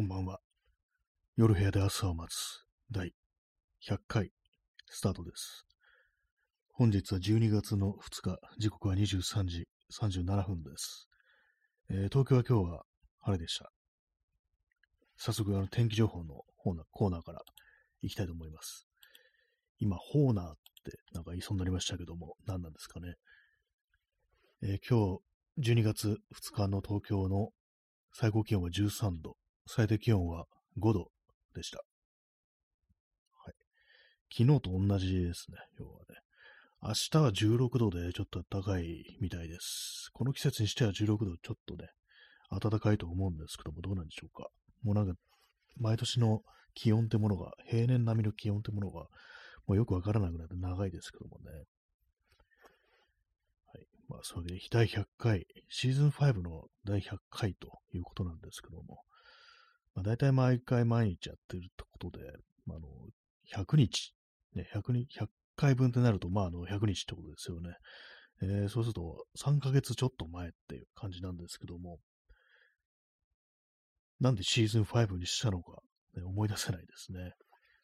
こんばんは。夜部屋で朝を待つ第100回スタートです。本日は12月の2日、時刻は23時37分です。えー東京は今日は晴れでした。早速、あの天気情報のコーナーコーナーから行きたいと思います。今、ホーナーってなんか言いそうになりましたけども、何なんですかね。えー今日、12月2日の東京の最高気温は13度、最低気温は5度でした。はい。昨日と同じですね、今日はね。明日は16度でちょっと暖かいみたいです。この季節にしては16度ちょっとね、暖かいと思うんですけども、どうなんでしょうか。もうなんか、毎年の気温ってものが、平年並みの気温ってものが、もうよくわからなくなって長いですけどもね。はい。まあ、そういうわけで、第100回、シーズン5の第100回ということなんですけども、まあ、大体毎回毎日やってるってことで、まあ、あの、100日、ね、100日、100回分ってなると、まあ、あの、100日ってことですよね。えーそうすると、3ヶ月ちょっと前っていう感じなんですけども、なんでシーズン5にしたのか、ね、思い出せないですね。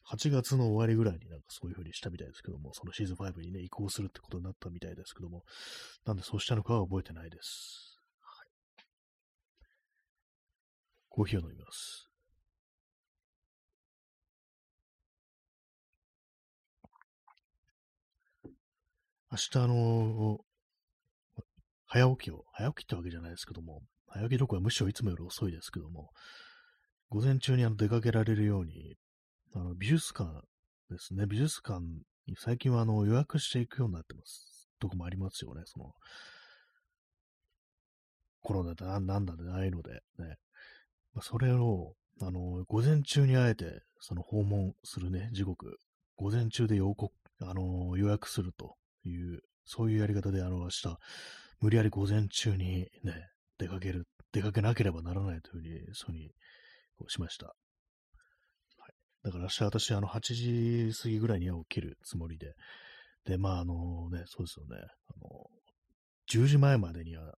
8月の終わりぐらいになんかそういう風にしたみたいですけども、そのシーズン5にね、移行するってことになったみたいですけども、なんでそうしたのかは覚えてないです。はい。コーヒーを飲みます。明日あの早起きを、早起きってわけじゃないですけども、早起きどころはむしろいつもより遅いですけども、午前中にあの出かけられるように、あの美術館ですね、美術館に最近はあの予約していくようになってます。とこもありますよね、その、コロナでなんなんだでないので、ね。まあ、それを、あの、午前中にあえて、その訪問するね、時刻、午前中で予告、あの、予約すると。いう、そういうやり方で、あの、明日、無理やり午前中にね、出かける、出かけなければならないというふうに、そういうふうにこうしました。はい。だから明日私、あの、8時過ぎぐらいには起きるつもりで、で、まあ、あのね、そうですよね、あの、10時前までには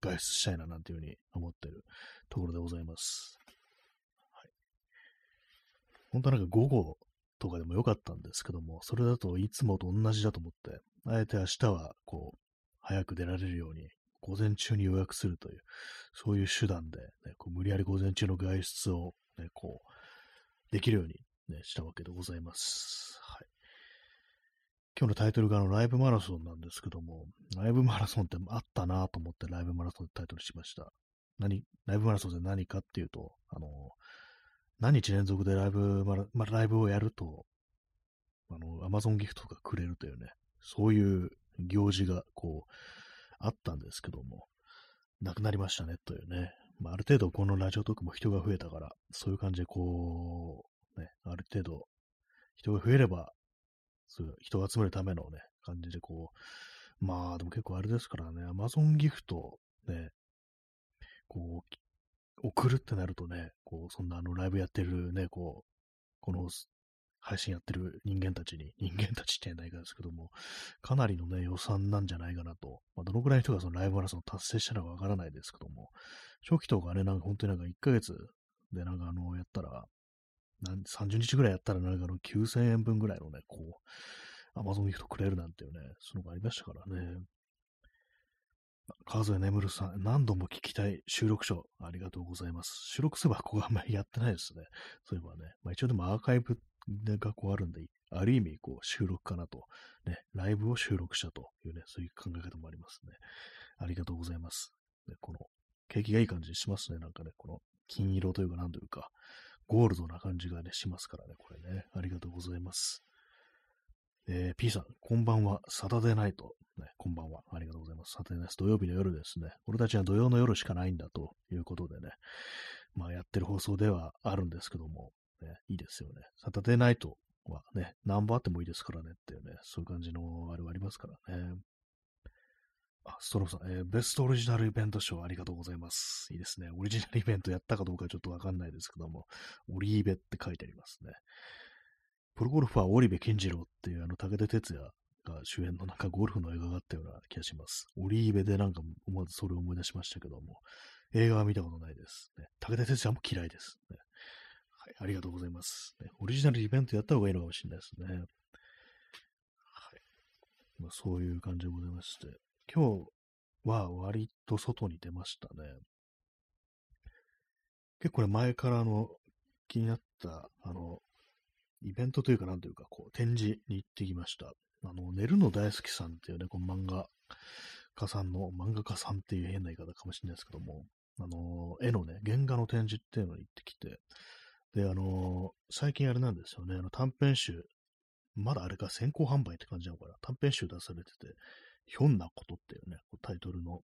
外出したいななんていうふうに思ってるところでございます。はい。本当はなんか午後とかでもよかったんですけども、それだといつもと同じだと思って、あえて明日はこう、早く出られるように、午前中に予約するという、そういう手段で、ね、こう無理やり午前中の外出を、ね、こう、できるように、ね、したわけでございます。はい。今日のタイトルがあのライブマラソンなんですけども、ライブマラソンってあったなと思ってライブマラソンってタイトルしました。何、ライブマラソンって何かっていうと、あの、何日連続でライブマラ、まライブをやると、あの、アマゾンギフトがくれるというね、そういう行事がこう、あったんですけども、なくなりましたね、というね。まあ、ある程度このラジオトークも人が増えたから、そういう感じでこう、ね、ある程度人が増えれば、そういう人を集めるためのね、感じでこう、まあ、でも結構あれですからね、アマゾンギフト、ね、こう、送るってなるとね、こう、そんなあのライブやってるね、こう、この配信やってる人間たちに、人間たちってないかですけども、かなりのね、予算なんじゃないかなと。まあ、どのくらいの人がそのライブマラソン達成したのかわからないですけども、初期とかね、なんか本当になんか1ヶ月でなんかあの、やったら、30日ぐらいやったらなんかあの9000円分ぐらいのね、こう、アマゾンギフトくれるなんていうね、そのがありましたからね。川添眠るさん、何度も聞きたい収録書、ありがとうございます。収録すればここはあんまりやってないですね。そういえばね。まあ一応でもアーカイブがこうあるんで、ある意味こう収録かなと。ね、ライブを収録したというね、そういう考え方もありますね。ありがとうございます。ね、この、景気がいい感じにしますね。なんかね、この金色というかなんというか、ゴールドな感じがね、しますからね、これね。ありがとうございます。えー、P さん、こんばんは。サタデーナイト。ね、こんばんは。ありがとうございます。サタデーナイト。土曜日の夜ですね。俺たちは土曜の夜しかないんだということでね。まあ、やってる放送ではあるんですけども、ね、いいですよね。サタデーナイトはね、何本あってもいいですからねっていうね、そういう感じのあれはありますからね。あ、ストローさん、えーベストオリジナルイベント賞ありがとうございます。いいですね。オリジナルイベントやったかどうかちょっとわかんないですけども、オリーベって書いてありますね。プロゴルファー織部健次郎っていうあの武田鉄矢が主演のなんかゴルフの映画があったような気がします。オリーベでなんか思わずそれを思い出しましたけども、映画は見たことないです。ね、武田鉄矢も嫌いです、ね。はい、ありがとうございます、ね。オリジナルイベントやった方がいいのかもしれないですね。はい。まあ、そういう感じでございまして、今日は割と外に出ましたね。結構ね、前からあの、気になった、あの、イベントというか、なんというか、こう、展示に行ってきました。あの、寝るの大好きさんっていうね、この漫画家さんの、漫画家さんっていう変な言い方かもしれないですけども、あの、絵のね、原画の展示っていうのに行ってきて、で、あの、最近あれなんですよね、あの短編集、まだあれか先行販売って感じなのかな、短編集出されてて、ひょんなことっていうね、タイトルの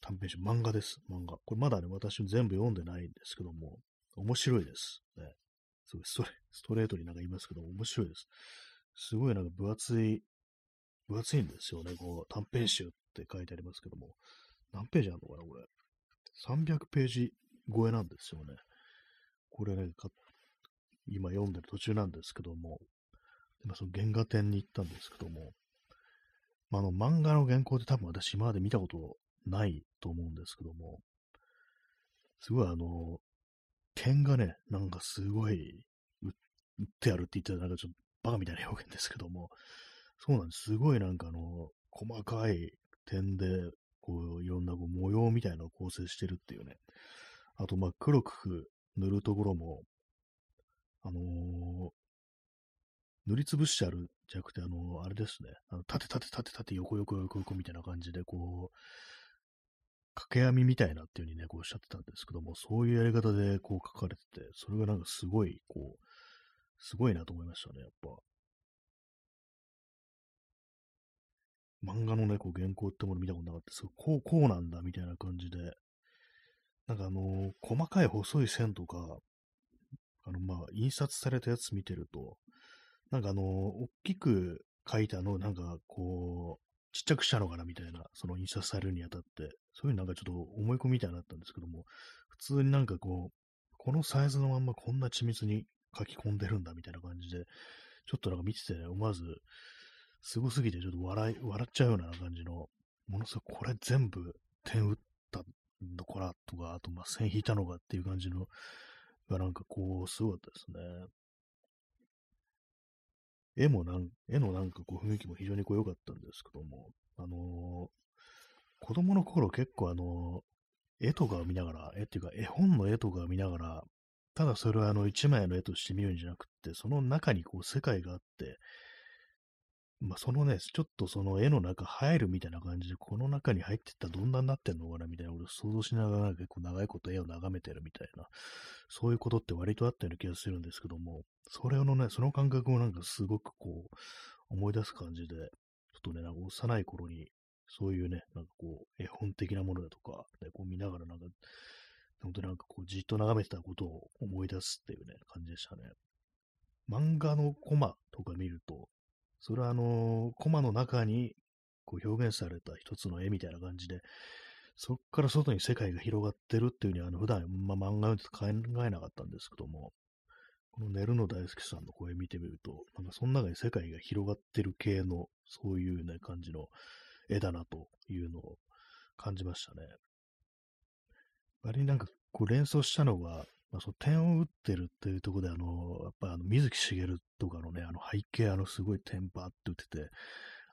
短編集、漫画です、漫画。これまだね、私全部読んでないんですけども、面白いです。ね、すごいストレストレートになんか言いますけど、面白いです。すごいなんか分厚い、分厚いんですよね。こう、短編集って書いてありますけども。何ページあるのかな、これ。300ページ超えなんですよね。これね、今読んでる途中なんですけども、今その原画展に行ったんですけども、まあ、あの漫画の原稿って多分私今まで見たことないと思うんですけども、すごいあの、剣がね、なんかすごい売ってあるって言ったらなんかちょっとバカみたいな表現ですけども、そうなんです。すごいなんかあの、細かい点で、こう、いろんなこう模様みたいなのを構成してるっていうね。あと、まあ、黒く塗るところも、あのー、塗りつぶしてあるじゃなくて、あのー、あれですね。あの縦縦縦縦横横横横みたいな感じで、こう、掛け網みたいなっていう風にね、こうおっしゃってたんですけども、そういうやり方でこう書かれてて、それがなんかすごい、こう、すごいなと思いましたね、やっぱ。漫画のね、こう原稿ってもの見たことなかったですこう、こうなんだみたいな感じで、なんかあのー、細かい細い線とか、あの、まあ、印刷されたやつ見てると、なんかあのー、大きく書いたのなんかこう、ちっちゃくしたのかなみたいな、その印刷されるにあたって、そういうなんかちょっと思い込みみたいになったんですけども、普通になんかこう、このサイズのまんまこんな緻密に書き込んでるんだみたいな感じで、ちょっとなんか見てて、ね、思わず、すごすぎてちょっと笑い、笑っちゃうような感じの、ものすごくこれ全部点打ったのかなとか、あとまあ線引いたのかっていう感じの、がなんかこう、すごかったですね。絵もなん、絵のなんかこう雰囲気も非常にこう良かったんですけども、あのー、子供の頃結構あのー、絵とかを見ながら、絵っていうか絵本の絵とかを見ながら、ただそれはあの一枚の絵として見るんじゃなくて、その中にこう世界があって、まあ、そのね、ちょっとその絵の中入るみたいな感じで、この中に入ってったらどんなになってんのかなみたいなことを想像しながら結構長いこと絵を眺めてるみたいな、そういうことって割とあったような気がするんですけども、それのね、その感覚をなんかすごくこう、思い出す感じで、ちょっとね、なんか幼い頃に、そういうね、なんかこう、絵本的なものだとか、ね、こう見ながらなんか、本当になんかこう、じっと眺めてたことを思い出すっていうね、感じでしたね。漫画のコマとか見ると、それはあの、コマの中にこう表現された一つの絵みたいな感じで、そこから外に世界が広がってるっていうには、あの普段、まあ、漫画を考えなかったんですけども、この寝るの大好きさんの声見てみると、なんかその中に世界が広がってる系の、そういうね、感じの絵だなというのを感じましたね。割になんかこう連想したのが、まあ、その点を打ってるっていうところで、あの、やっぱあの水木しげるとかのね、あの背景、あのすごい点バーって打ってて、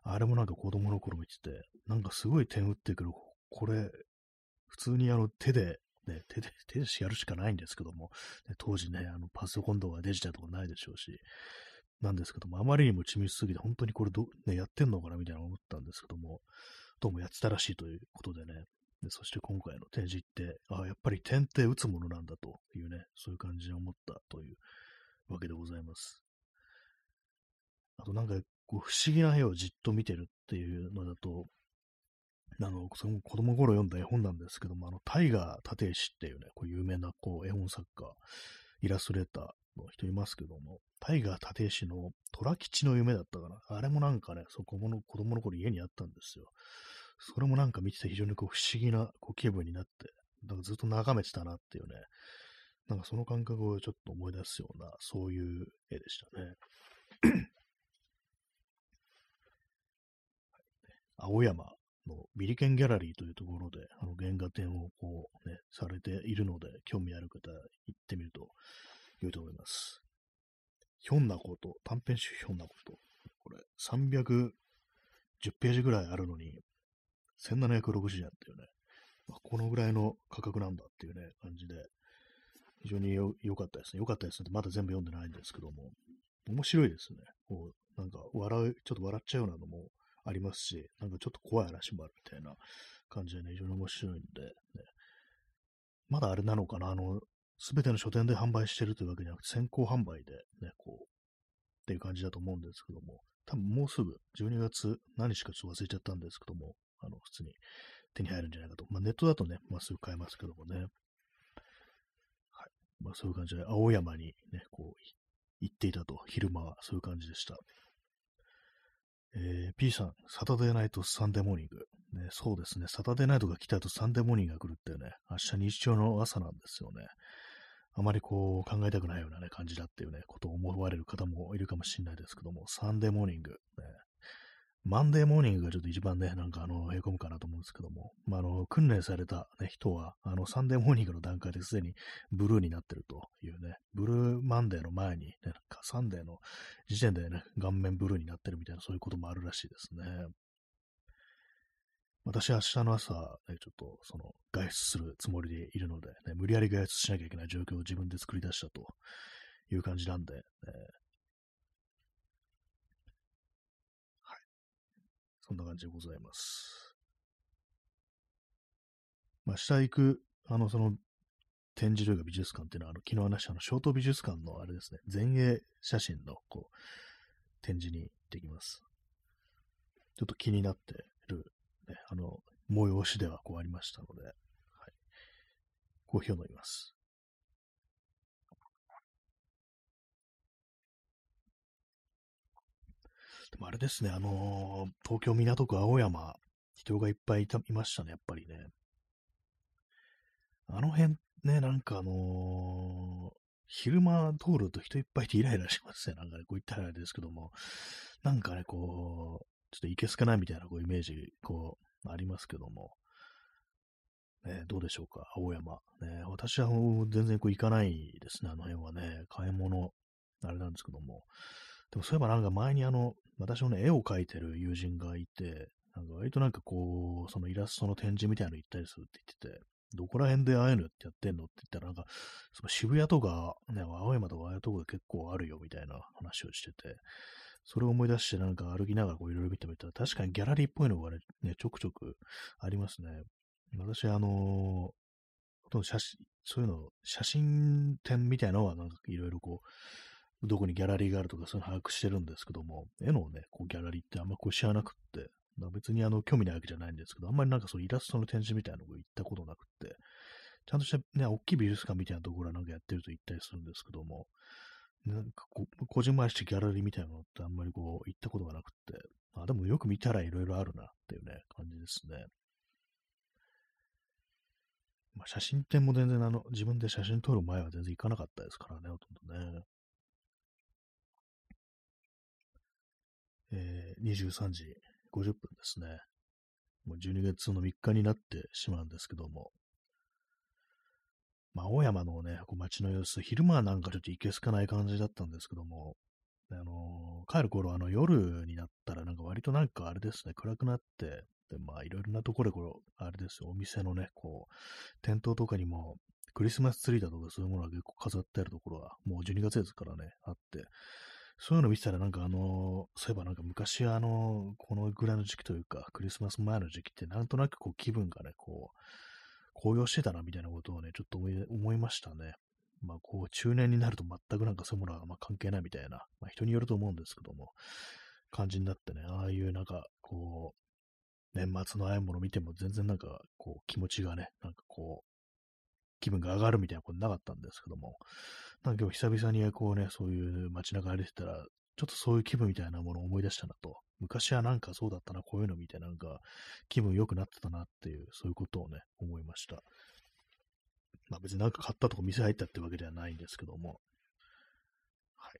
あれもなんか子供の頃見てて、なんかすごい点打ってくる、これ、普通にあの手で、ね、手で、手でやるしかないんですけども、当時ね、あのパソコンとかデジタルとかないでしょうし、なんですけども、あまりにも緻密すぎて、本当にこれど、ね、やってんのかなみたいな思ったんですけども、どうもやってたらしいということでね、でそして今回の展示って、ああ、やっぱり点って打つものなんだというね、そういう感じで思ったというわけでございます。あとなんか、こう不思議な絵をじっと見てるっていうのだと、あの、その子供頃読んだ絵本なんですけども、あの、タイガー立石っていうね、こう有名なこう絵本作家、イラストレーターの人いますけども、タイガー立石の虎吉の夢だったかな。あれもなんかね、そこもの子供の頃家にあったんですよ。それもなんか見てて非常にこう不思議なこう気分になって、だかずっと眺めてたなっていうね、なんかその感覚をちょっと思い出すような、そういう絵でしたね。青山のビリケンギャラリーというところで、あの原画展をこうね、されているので、興味ある方、行ってみると良いと思います。ひょんなこと、短編集ひょんなこと。これ、310ページぐらいあるのに、1760円っていうね、まあ、このぐらいの価格なんだっていうね、感じで、非常に良かったですね。良かったですね。まだ全部読んでないんですけども、面白いですね。こう、なんか笑う、ちょっと笑っちゃうようなのもありますし、なんかちょっと怖い話もあるみたいな感じでね、非常に面白いんで、ね、まだあれなのかな、あの、すべての書店で販売してるというわけじゃなくて、先行販売でね、こう、っていう感じだと思うんですけども、多分もうすぐ、12月何日かちょっと忘れちゃったんですけども、あの、普通に手に入るんじゃないかと。まあ、ネットだとね、まあ、すぐ買えますけどもね。はい。まあ、そういう感じで、青山にね、こう、行っていたと、昼間は、そういう感じでした。えー、P さん、サタデーナイトサンデーモーニング。ね、そうですね、サタデーナイトが来た後サンデーモーニングが来るってね、明日日曜の朝なんですよね。あまりこう考えたくないようなね、感じだっていうね、ことを思われる方もいるかもしれないですけども、サンデーモーニング、ね、マンデーモーニングがちょっと一番ね、なんかあの、へこむかなと思うんですけども、まあ、あの、訓練された、ね、人は、あの、サンデーモーニングの段階ですでにブルーになってるというね、ブルーマンデーの前に、ね、なんかサンデーの時点でね、顔面ブルーになってるみたいな、そういうこともあるらしいですね。私は明日の朝、ね、ちょっと、その、外出するつもりでいるので、ね、無理やり外出しなきゃいけない状況を自分で作り出したという感じなんで、ね、そんな感じでございます。まあ、下行く、あの、その、展示というか美術館っていうのは、あの、昨日話したの、ショート美術館のあれですね、前衛写真の、こう、展示に行ってきます。ちょっと気になってる、ね、あの、催しではこうありましたので、はい。コーヒーを飲みます。でもあれですね、あのー、東京港区青山、人がいっぱいいたいましたね、やっぱりね。あの辺ね、なんかあのー、昼間通ると人いっぱいいてイライラしますね。なんかね、こう言ったらあれですけども、なんかね、こう、ちょっといけすかないみたいなこうイメージ、こう、ありますけども。ね、どうでしょうか、青山。ね、私は全然こう行かないですね、あの辺はね。買い物、あれなんですけども。でもそういえばなんか前にあの、私のね、絵を描いてる友人がいて、なんか割となんかこう、そのイラストの展示みたいなの行ったりするって言ってて、どこら辺でああいうのってやってんのって言ったら、なんか、その渋谷とか、ね、青山とかああいうとこで結構あるよみたいな話をしてて、それを思い出してなんか歩きながらこういろいろ見てみたら、確かにギャラリーっぽいのがね、ちょくちょくありますね。私、あのー、ほとんど写真、そういうの、写真展みたいなのはなんかいろいろこう、どこにギャラリーがあるとかそういうの把握してるんですけども、絵のね、こうギャラリーってあんまこう知らなくってま、別にあの興味ないわけじゃないんですけど、あんまりなんかそうイラストの展示みたいなのを行ったことなくって、ちゃんとしたね、大きい美術館みたいなところはなんかやってると行ったりするんですけども、なんかこう、こじんまりしてギャラリーみたいなのってあんまりこう行ったことがなくって、あ、でもよく見たらいろいろあるなっていうね、感じですね。まあ、写真展も全然あの、自分で写真撮る前は全然行かなかったですからね、ほとんどね。えー、23時50分ですね。もう12月の3日になってしまうんですけども。まあ、青山のね、こう街の様子、昼間はなんかちょっといけすかない感じだったんですけども、あのー、帰る頃、あの、夜になったら、なんか割となんかあれですね、暗くなって、で、まあ、いろいろなところで、こう、あれですよ、お店のね、こう、店頭とかにも、クリスマスツリーだとかそういうものが結構飾ってあるところは、もう12月ですからね、あって、そういうの見てたらなんかあの、そういえばなんか昔あの、このぐらいの時期というか、クリスマス前の時期ってなんとなくこう気分がね、こう、高揚してたなみたいなことをね、ちょっと思いましたね。まあこう、中年になると全くなんかそういうものはま関係ないみたいな、まあ人によると思うんですけども、感じになってね、ああいうなんかこう、年末のああいうものを見ても全然なんかこう気持ちがね、なんかこう、気分が上がるみたいなことなかったんですけども、なんか今日久々にこうね、そういう街中歩いてたら、ちょっとそういう気分みたいなものを思い出したなと。昔はなんかそうだったな、こういうのみたいな、なんか気分良くなってたなっていう、そういうことをね、思いました。まあ別になんか買ったとか店入ったってわけではないんですけども。はい。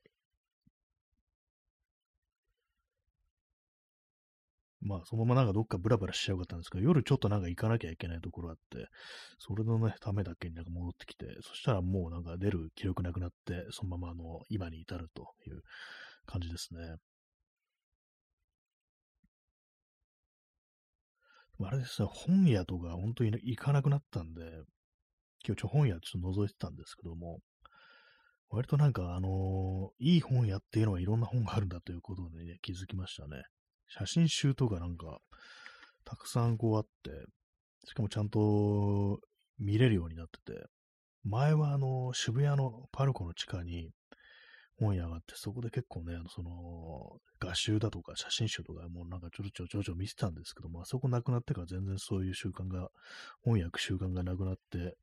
まあ、そのままなんかどっかブラブラしちゃうかったんですけど、夜ちょっとなんか行かなきゃいけないところあって、それのね、ためだけになんか戻ってきて、そしたらもうなんか出る気力なくなって、そのままあの、今に至るという感じですね。あれですね、本屋とか本当に行かなくなったんで、今日ちょ本屋ちょっと覗いてたんですけども、割となんかあのー、いい本屋っていうのはいろんな本があるんだということでね、気づきましたね。写真集とかなんか、たくさんこうあって、しかもちゃんと見れるようになってて、前はあの、渋谷のパルコの地下に本屋があって、そこで結構ね、あの、その、画集だとか写真集とかもうなんかちょろちょろちょろちょろ見てたんですけども、あそこなくなってから全然そういう習慣が、本屋行く習慣がなくなって、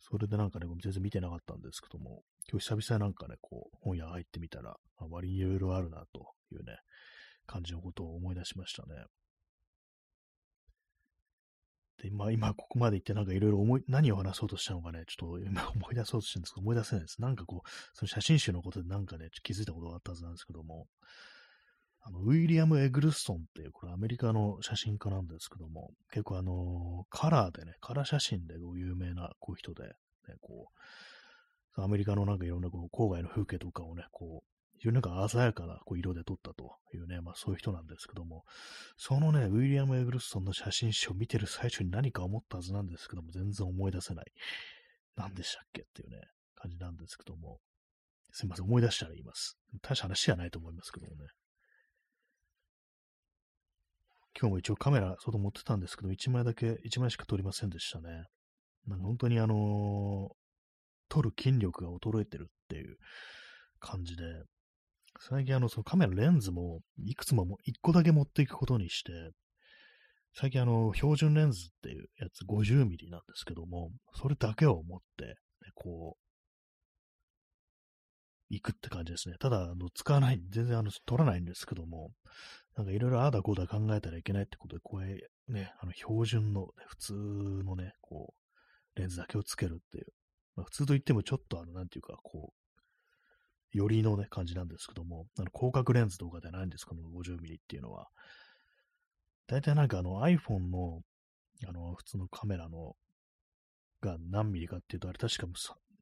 それでなんかね、全然見てなかったんですけども、今日久々なんかね、こう、本屋入ってみたら、あ割にいろいろあるなというね、感じのことを思い出しましたね。で、まあ今ここまで言ってなんかいろいろ思い、何を話そうとしたのかね、ちょっと今 思い出そうとしてるんですけど、思い出せないです。なんかこう、その写真集のことでなんかね、気づいたことがあったはずなんですけども、あの、ウィリアム・エグルストンっていう、これアメリカの写真家なんですけども、結構あの、カラーでね、カラー写真で有名なこう人で、ね、こう、アメリカのなんかいろんなこう郊外の風景とかをね、こう、非常になんか鮮やかなこう色で撮ったというね、まあそういう人なんですけども、そのね、ウィリアム・エグルストンの写真集を見てる最初に何か思ったはずなんですけども、全然思い出せない。何でしたっけっていうね、感じなんですけども、すいません、思い出したら言います。大した話じゃないと思いますけどもね。今日も一応カメラ外持ってたんですけど、1枚だけ、1枚しか撮りませんでしたね。なんか本当にあのー、撮る筋力が衰えてるっていう感じで、最近あの、そのカメラレンズも、いくつもも、1個だけ持っていくことにして、最近あの、標準レンズっていうやつ 50mm なんですけども、それだけを持って、ね、こう、行くって感じですね。ただ、あの、使わない、全然あの、撮らないんですけども、なんかいろいろああだこうだ考えたらいけないってことで、これ、ね、あの、標準の、ね、普通のね、こう、レンズだけをつけるっていう。まあ、普通といってもちょっとあの、なんていうか、こう、よりのね、感じなんですけども、あの広角レンズとかではないんです、この 50mm っていうのは。大体なんかあの iPhone の、あの、普通のカメラの、が何ミリかっていうと、あれ確か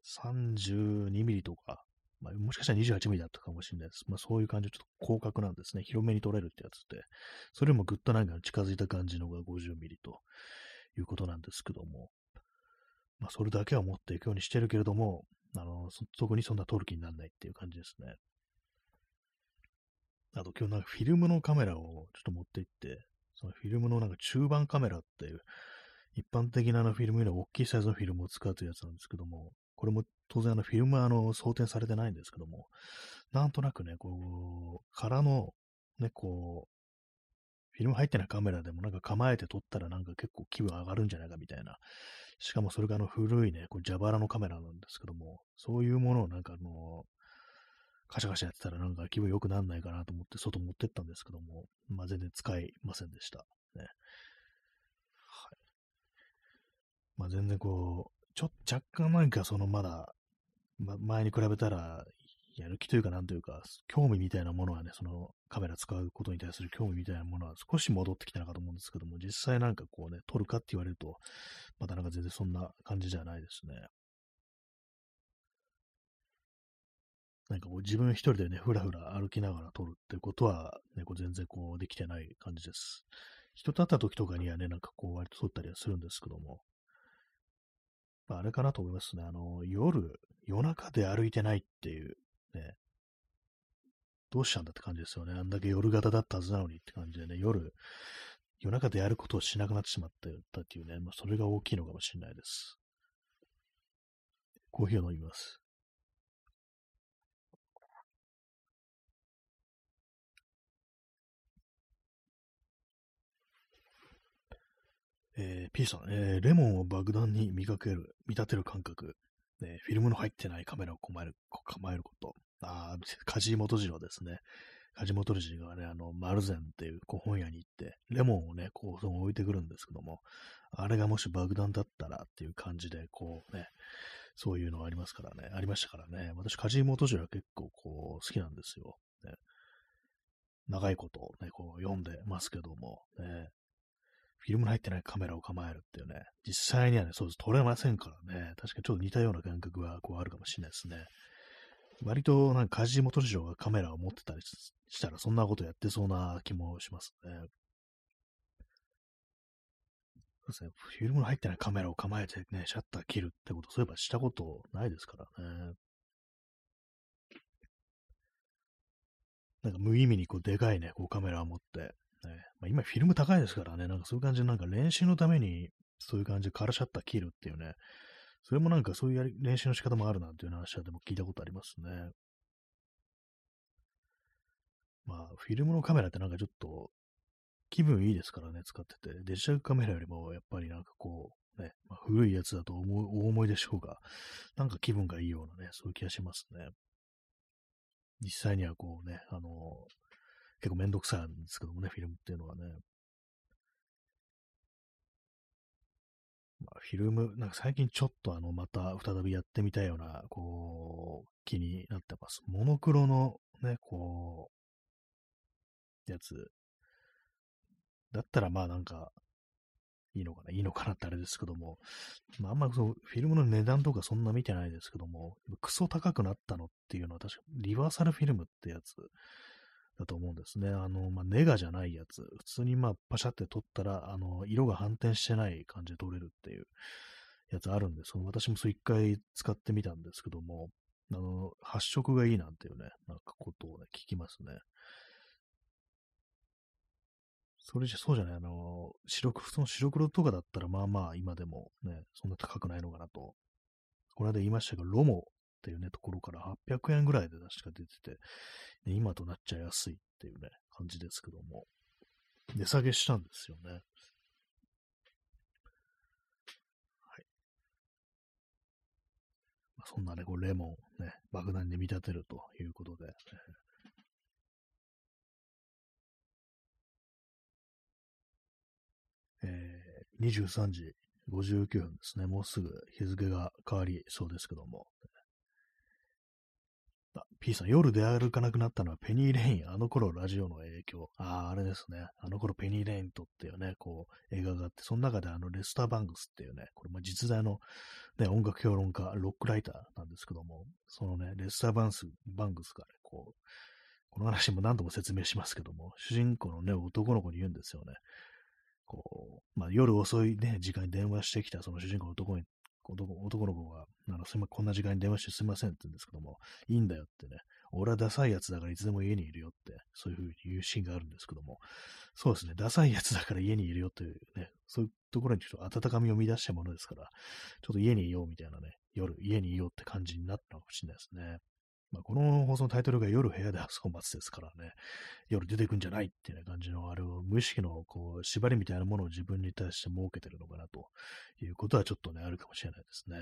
32mm とか、まあ、もしかしたら 28mm だったかもしれないです。まあそういう感じでちょっと広角なんですね。広めに撮れるってやつで。それもぐっとなんか近づいた感じのが 50mm ということなんですけども。まあそれだけは持っていくようにしてるけれども、あの、そ、こにそんな撮る気にならないっていう感じですね。あと今日なんかフィルムのカメラをちょっと持って行って、そのフィルムのなんか中盤カメラっていう、一般的なあのフィルムより大きいサイズのフィルムを使うというやつなんですけども、これも当然あのフィルムはあの装填されてないんですけども、なんとなくね、こう、空のね、こう、フィルム入ってないカメラでもなんか構えて撮ったらなんか結構気分上がるんじゃないかみたいなしかもそれがあの古いね、こう蛇腹のカメラなんですけども、そういうものをなんかあの、カシャカシャやってたらなんか気分良くなんないかなと思って外持ってったんですけども、まあ全然使いませんでした。ね。はい。まあ全然こう、ちょっと若干なんかそのまだ、ま、前に比べたらやる気というか、なんというか、興味みたいなものはね、そのカメラ使うことに対する興味みたいなものは少し戻ってきたのかと思うんですけども、実際なんかこうね、撮るかって言われると、またなんか全然そんな感じじゃないですね。なんかこう自分一人でね、ふらふら歩きながら撮るってことは、ね、こう全然こうできてない感じです。人と会った時とかにはね、なんかこう割と撮ったりはするんですけども、あれかなと思いますね。あの、夜、夜中で歩いてないっていうね、どうしたんだって感じですよね。あんだけ夜型だったはずなのにって感じでね、夜、夜中でやることをしなくなってしまったっていうね、まあ、それが大きいのかもしれないです。コーヒーを飲みます。えー、P さん、えー、レモンを爆弾に見かける、見立てる感覚、ね、フィルムの入ってないカメラを構える構えること、ああ、梶本次郎ですね。梶本次郎がね、あの、丸善っていう古本屋に行って、レモンをね、こう、置いてくるんですけども、あれがもし爆弾だったらっていう感じで、こうね、そういうのがありますからね、ありましたからね。私、梶本次郎は結構こう、好きなんですよ。ね、長いことね、こう読んでますけども、ね、フィルムの入ってないカメラを構えるっていうね、実際にはね、そうです、撮れませんからね、確かにちょっと似たような感覚がこうあるかもしれないですね。割となんか梶本市長がカメラを持ってたりしたらそんなことやってそうな気もしますね。そうですね。フィルムの入ってないカメラを構えてね、シャッター切るってこと、そういえばしたことないですからね。なんか無意味にこうでかいね、こうカメラを持って、ねまあ、今フィルム高いですからね、なんかそういう感じでなんか練習のためにそういう感じでカラシャッター切るっていうね、それもなんかそういう練習の仕方もあるなんていう話はでも聞いたことありますね。まあ、フィルムのカメラってなんかちょっと気分いいですからね、使ってて。デジタルカメラよりもやっぱりなんかこう、ね、まあ、古いやつだと思う大思いでしょうが、なんか気分がいいようなね、そういう気がしますね。実際にはこうね、あの結構めんどくさいんですけどもね、フィルムっていうのはね。フィルム、なんか最近ちょっとあの、また再びやってみたいような、こう、気になってます。モノクロのね、こう、やつ。だったらまあなんか、いいのかな、いいのかなってあれですけども、まあ、あんまそう、フィルムの値段とかそんな見てないですけども、クソ高くなったのっていうのは確かリバーサルフィルムってやつだと思うんですね。あの、まあ、ネガじゃないやつ。普通にまあ、パシャって撮ったら、あの、色が反転してない感じで撮れるっていうやつあるんで、その私もそう一回使ってみたんですけども、あの、発色がいいなんていうね、なんかことをね、聞きますね。それじゃ、そうじゃない、あの、白黒、その白黒とかだったら、まあまあ、今でもね、そんな高くないのかなと。この間言いましたけど、ロモっていうね、ところから800円ぐらいで確か出てて、ね、今となっちゃ安いっていうね、感じですけども、値下げしたんですよね。はい。まあ、そんなね、こうレモンね、爆弾に見立てるということで、え、23時59分ですね。もうすぐ日付が変わりそうですけども。あ、P さん、夜出歩かなくなったのはペニーレイン。あの頃ラジオの影響。ああ、あれですね。あの頃ペニーレインとっていうね、こう、映画があって、その中であのレスター・バングスっていうね、これま実在の、ね、音楽評論家、ロックライターなんですけども、そのね、レスター・バンスバングスがね、こう、この話も何度も説明しますけども、主人公のね、男の子に言うんですよね。こう、まあ、夜遅いね、時間に電話してきたその主人公の男に、男男の子が、あの、すま、こんな時間に電話してすいませんって言うんですけども、いいんだよってね、俺はダサいやつだからいつでも家にいるよって、そういうふうに言うシーンがあるんですけども、そうですね、ダサいやつだから家にいるよというね、そういうところにちょっと温かみを見出したものですから、ちょっと家にいようみたいなね、夜家にいようって感じになったのかもしれないですね。まあ、この放送のタイトルが夜部屋で遊ばずですからね、夜出てくんじゃないっていう、感じの、あれを無意識のこう縛りみたいなものを自分に対して設けてるのかなということはちょっとね、あるかもしれないですね。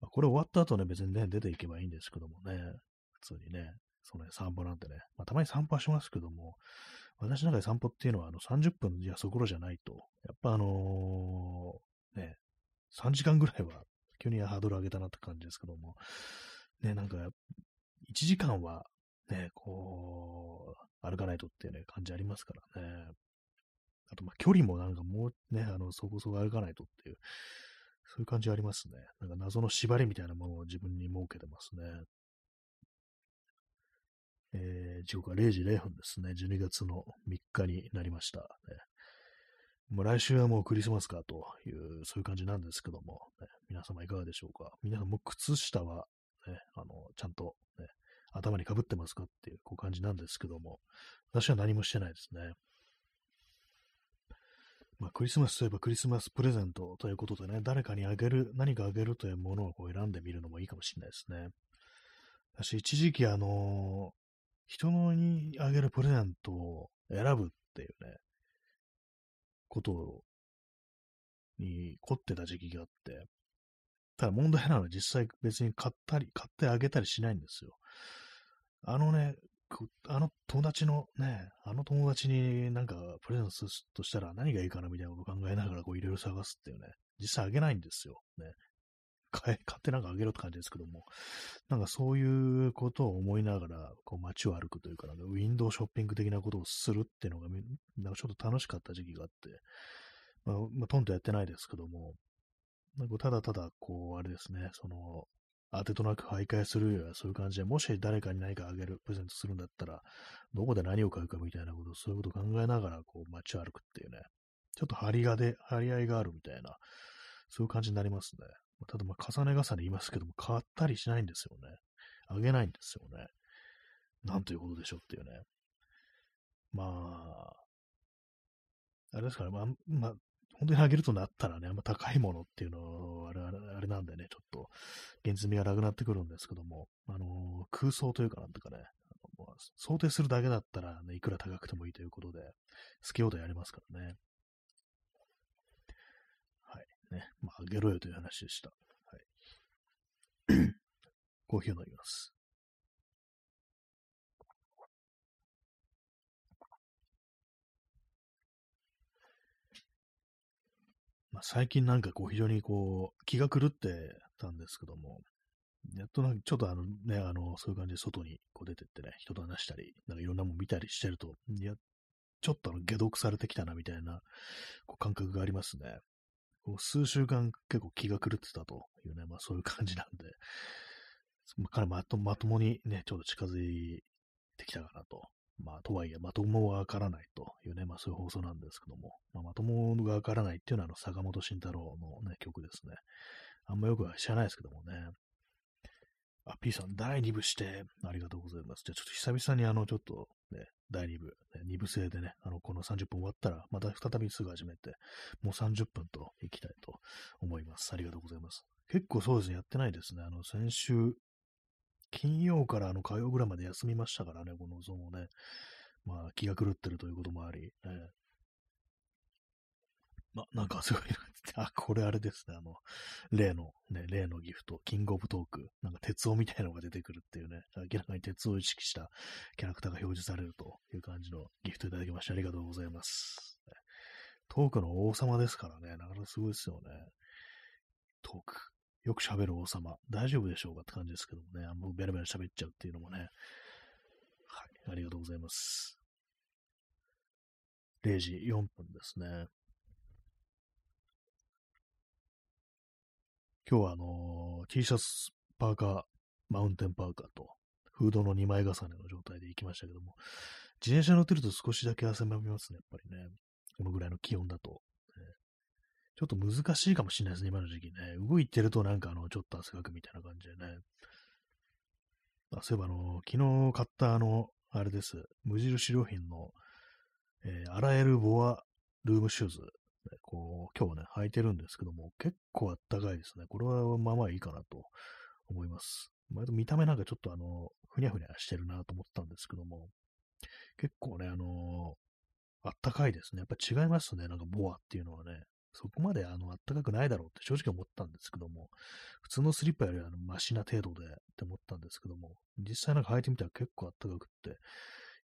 まあ、これ終わった後ね、別にね、出ていけばいいんですけどもね、普通にね、そのね、散歩なんてね、まあ、たまに散歩はしますけども、私の中で散歩っていうのはあの30分じゃそころじゃないと、やっぱあのー、ね、3時間ぐらいは急にハードル上げたなって感じですけども、ね、なんか、1時間は、ね、こう、歩かないとっていうね、感じありますからね。あと、ま距離もなんかもうね、あの、そこそこ歩かないとっていう、そういう感じありますね。なんか謎の縛りみたいなものを自分に設けてますね。えー、時刻は0時0分ですね。12月の3日になりました。ね、もう来週はもうクリスマスかという、そういう感じなんですけども、ね、皆様いかがでしょうか。皆さんも靴下はね、あの、ちゃんと、ね、頭にかぶってますかっていうこう感じなんですけども、私は何もしてないですね。まあ、クリスマスといえばクリスマスプレゼントということでね、誰かにあげる、何かあげるというものをこう選んでみるのもいいかもしれないですね。私、一時期あの人のにあげるプレゼントを選ぶっていうね、ことに凝ってた時期があって、ただ問題なのは実際別に買ったり、買ってあげたりしないんですよ。あのね、あの友達のね、あの友達になんかプレゼントするとしたら何がいいかなみたいなことを考えながらこういろいろ探すっていうね、実際あげないんですよ。ね。買、ってなんかあげろって感じですけども、なんかそういうことを思いながら、こう街を歩くというか、なんかウィンドウショッピング的なことをするっていうのが、なんかちょっと楽しかった時期があって、まあ、まあ、トンとやってないですけども、なんかただただ、こう、あれですね、その、当てとなく徘徊するような、そういう感じで、もし誰かに何かあげる、プレゼントするんだったら、どこで何を買うかみたいなこと、そういうことを考えながら、こう、街を歩くっていうね、ちょっと張りがで、張り合いがあるみたいな、そういう感じになりますね。ただ、まあ、重ね重ね言いますけども、買ったりしないんですよね。あげないんですよね。なんということでしょうっていうね。まあ、あれですから、まあ、まあ、本当にあげるとなったらね、あんま高いものっていうのは、あれあれなんでね、ちょっと、現実味がなくなってくるんですけども、あのー、空想というかなんとかね、あのまあ、想定するだけだったらね、いくら高くてもいいということで、好き放題やりますからね。はい。ね。まあ、あげろよという話でした。はい。コーヒーを飲みます。まあ、最近なんかこう非常にこう気が狂ってたんですけども、やっとなんかちょっとあのね、あの、そういう感じで外にこう出てってね、人と話したり、なんかいろんなもん見たりしてると、いや、ちょっとあの、解読されてきたなみたいなこう感覚がありますね。こう数週間結構気が狂ってたというね、まあそういう感じなんで、彼まとまともにね、ちょっと近づいてきたかなとまあ、とはいえ、まともがわからないというね、まあそういう放送なんですけども、まあ、まともがわからないっていうのは、あの、坂本慎太郎のね、曲ですね。あんまよくは知らないですけどもね。あ、P さん、第2部して、ありがとうございます。じゃあちょっと久々にあの、ちょっとね、第2部、ね、2部制でね、あの、この30分終わったら、また再びすぐ始めて、もう30分と行きたいと思います。ありがとうございます。結構そうですね、やってないですね。あの、先週、金曜からあの火曜ぐらいまで休みましたからね、このゾーンをね。まあ、気が狂ってるということもあり、ね、ま、なんかすごいあ、これあれですね、あの、例の、ね、例のギフト、キングオブトーク、なんか鉄夫みたいなのが出てくるっていうね、明らかに鉄夫を意識したキャラクターが表示されるという感じのギフトいただきましてありがとうございます。トークの王様ですからね、なかなかすごいですよね。トーク。よく喋る王様、大丈夫でしょうかって感じですけどもね、あんまベラベラ喋っちゃうっていうのもね、はい、ありがとうございます。0時4分ですね。今日はあのー、T シャツ、パーカー、マウンテンパーカーと、フードの2枚重ねの状態で行きましたけども、自転車乗ってると少しだけ汗ばみますね、やっぱりね。このぐらいの気温だと。ちょっと難しいかもしれないですね、今の時期ね。動いてるとなんかあの、ちょっと汗かくみたいな感じでね。あそういえばあの、昨日買ったあの、あれです。無印良品の、えー、洗えるボアルームシューズ。こう、今日ね、履いてるんですけども、結構あったかいですね。これはまあまあいいかなと思います。割と見た目なんかちょっとあの、ふにゃふにゃしてるなと思ったんですけども、結構ね、あのー、あったかいですね。やっぱ違いますね。なんかボアっていうのはね。そこまであの、暖かくないだろうって正直思ったんですけども、普通のスリッパよりはマシな程度でって思ったんですけども、実際なんか履いてみたら結構暖かくって、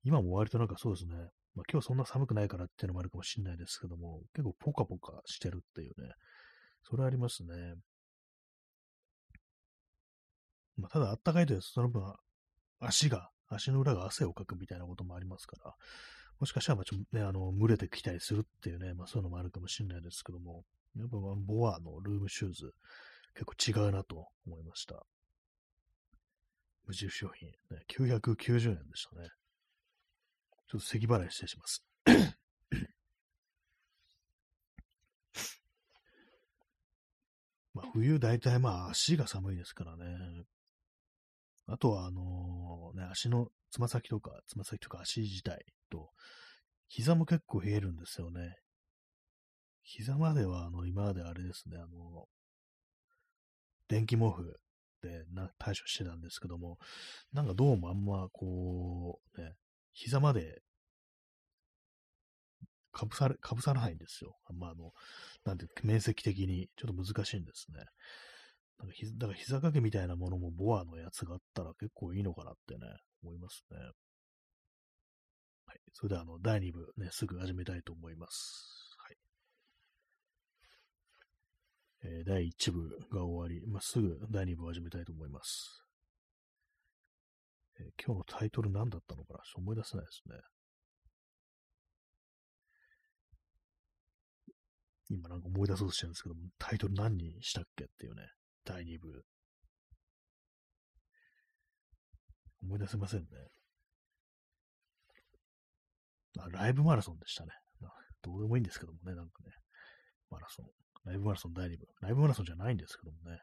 今も割となんかそうですね、まあ今日そんな寒くないからっていうのもあるかもしれないですけども、結構ポカポカしてるっていうね、それありますね。まあ、ただ暖かいとその分、足が、足の裏が汗をかくみたいなこともありますから、もしかしたら、まあ、ちょっとね、あの、群れてきたりするっていうね、まあそういうのもあるかもしれないですけども、やっぱボアのルームシューズ、結構違うなと思いました。無印商品、ね、990円でしたね。ちょっと咳払い失礼します。まあ冬大体まあ足が寒いですからね。あとはあのね、足のつま先とか、つま先とか足自体と、膝も結構冷えるんですよね。膝までは、あの、今まであれですね、あの、電気毛布でな対処してたんですけども、なんかどうもあんま、こう、ね、膝までかぶされ、かぶさらないんですよ。まあ、あの、なんていうか、面積的にちょっと難しいんですね。なんかひだから膝掛けみたいなものもボアのやつがあったら結構いいのかなってね、思いますね。はい。それでは、あの、第2部ね、すぐ始めたいと思います。はい。えー、第1部が終わり、まあ、すぐ第2部を始めたいと思います。えー、今日のタイトル何だったのかな？ちょっと思い出せないですね。今なんか思い出そうとしてるんですけども、タイトル何にしたっけっていうね、第2部。思い出せませんね。あ、ライブマラソンでしたね。どうでもいいんですけどもね、なんかね。マラソン。ライブマラソン第2部。ライブマラソンじゃないんですけどもね。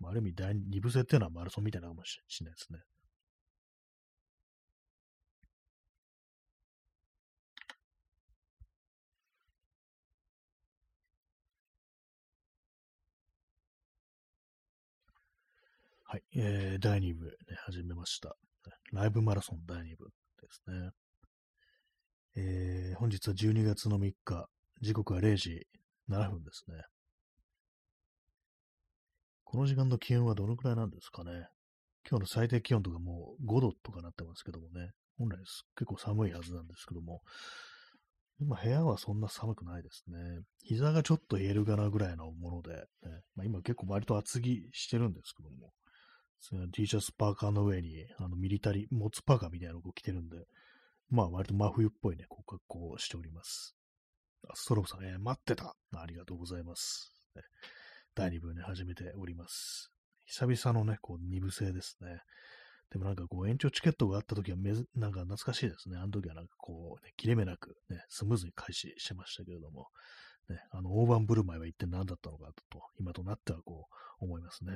まあ、ある意味第2部制っていうのはマラソンみたいなかもしれないですね。はい、えー、第2部、ね、始めました。ライブマラソン第2部ですね。えー、本日は12月の3日、時刻は0時7分ですね。この時間の気温はどのくらいなんですかね。今日の最低気温とかもう5度とかなってますけどもね。本来結構寒いはずなんですけども、今部屋はそんな寒くないですね。膝がちょっと冷えるかなぐらいのもので、ねまあ、今結構割と厚着してるんですけども、T シャツパーカーの上に、あの、ミリタリー、モツパーカーみたいなのを着てるんで、まあ、割と真冬っぽいね、こう格好をしております。ストロークさん、えー、待ってた。ありがとうございます。第2部ね、始めております。久々のね、こう、2部制ですね。でもなんかこう、延長チケットがあった時はめ、なんか懐かしいですね。あの時はなんかこう、ね、切れ目なく、ね、スムーズに開始してましたけれども、ね、あの、大盤振る舞いは一体何だったのかと、今となってはこう、思いますね。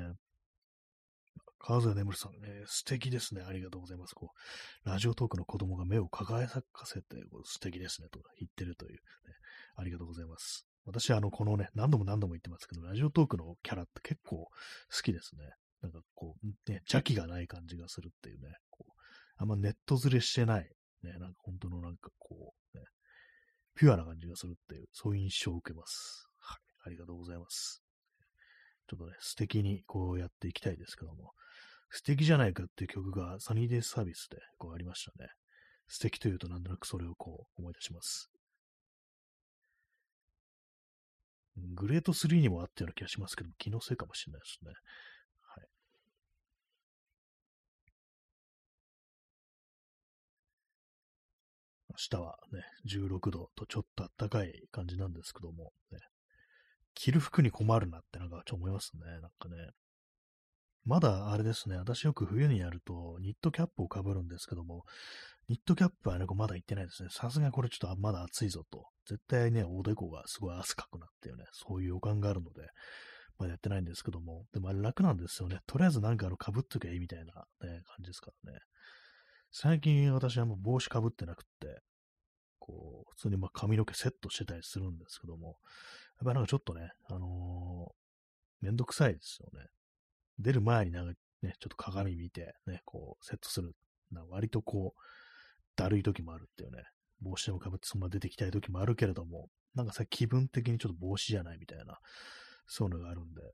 川添眠さん、ね、素敵ですね。ありがとうございます。こう、ラジオトークの子供が目を輝かせて、こう素敵ですね、と言ってるという、ね、ありがとうございます。私、あの、このね、何度も何度も言ってますけど、ラジオトークのキャラって結構好きですね。なんかこう、ね、邪気がない感じがするっていうね、こう、あんまネットずれしてない、ね、なんか本当のなんかこう、ね、ピュアな感じがするっていう、そういう印象を受けます。はい、ありがとうございます。ちょっとね、素敵にこうやっていきたいですけども、素敵じゃないかっていう曲がサニーデイサービスでこうありましたね。素敵というとなんとなくそれをこう思い出します。グレート3にもあったような気がしますけど、気のせいかもしれないですね。はい。明日はね、16度とちょっと暖かい感じなんですけども、ね、着る服に困るなってなんかちょっと思いますね。なんかね。まだあれですね、私よく冬にやるとニットキャップをかぶるんですけども、ニットキャップはね、まだ行ってないですね。さすがにこれちょっとまだ暑いぞと。絶対ね、おでこがすごい汗かくなっていうね、そういう予感があるので、まだやってないんですけども、でもあれ楽なんですよね。とりあえずなんかあの被っときゃいいみたいな、ね、感じですからね。最近私はもう帽子かぶってなくって、こう、普通にま髪の毛セットしてたりするんですけども、やっぱなんかちょっとね、あのー、めんどくさいですよね。出る前になんかね、ちょっと鏡見て、ね、こう、セットする。割とこう、だるい時もあるっていうね、帽子でもかぶってそのまま出てきたい時もあるけれども、なんかさ、気分的にちょっと帽子じゃないみたいな、そういうのがあるんで、ね、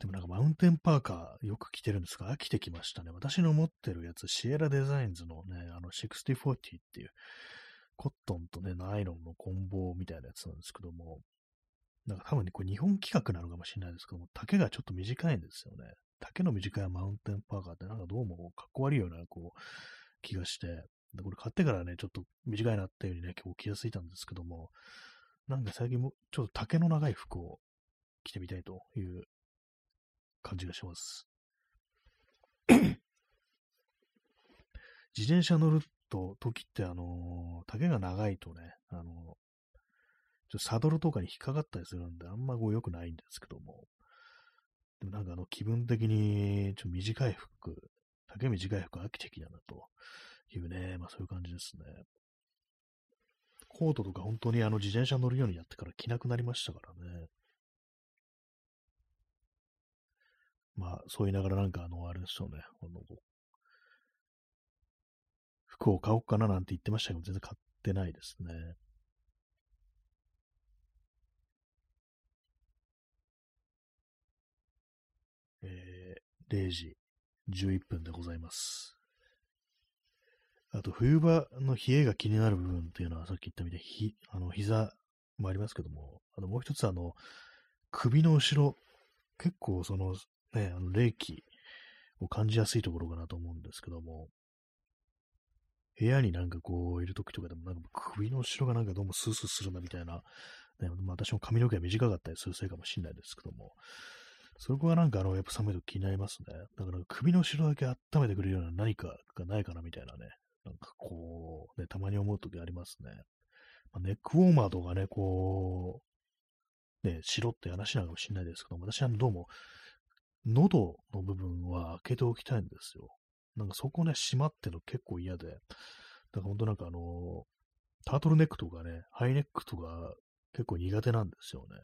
でもなんかマウンテンパーカーよく着てるんですが、飽きてきましたね。私の持ってるやつ、シエラデザインズのね、あの6040っていう、コットンとね、ナイロンのコンボみたいなやつなんですけども、なんか多分ね、これ日本企画なのかもしれないですけども、丈がちょっと短いんですよね。丈の短いマウンテンパーカーってなんかどうもかっこ悪いようなこう気がして、でこれ買ってからね、ちょっと短いなっていうふうにね、今日気がついたんですけども、なんか最近もちょっと丈の長い服を着てみたいという感じがします。自転車乗ると、時って、あのー、丈が長いとね、あのー、ちょサドルとかに引っかかったりするんで、あんまこう良くないんですけども、でもなんかあの、気分的に、ちょっと短い服、丈短い服飽きてきたなというね、まあそういう感じですね。コートとか本当にあの自転車乗るようになってから着なくなりましたからね。まあ、そう言いながらなんかあの、あれですよね。あのを買おうかななんて言ってましたけど、全然買ってないですね。えー、0時11分でございます。あと、冬場の冷えが気になる部分っていうのは、さっき言ったみたいに、ひ、あの、膝もありますけども、あの、もう一つあの、首の後ろ、結構その、ね、あの、冷気を感じやすいところかなと思うんですけども、部屋になんかこういるときとかでも、なんか首の後ろがなんかどうもスースーするなみたいな、ね、私も髪の毛が短かったりするせいかもしれないですけども、そこはなんかあの、やっぱ寒いと気になりますね。だから首の後ろだけ温めてくれるような何かがないかなみたいなね、なんかこう、ね、たまに思うときありますね。まあ、ネックウォーマーとかね、こう、ね、しろって話なのかもしれないですけども、私はどうも、喉の部分は開けておきたいんですよ。なんかそこね、閉まってるの結構嫌で、だから本当なんかあの、タートルネックとかね、ハイネックとか結構苦手なんですよね。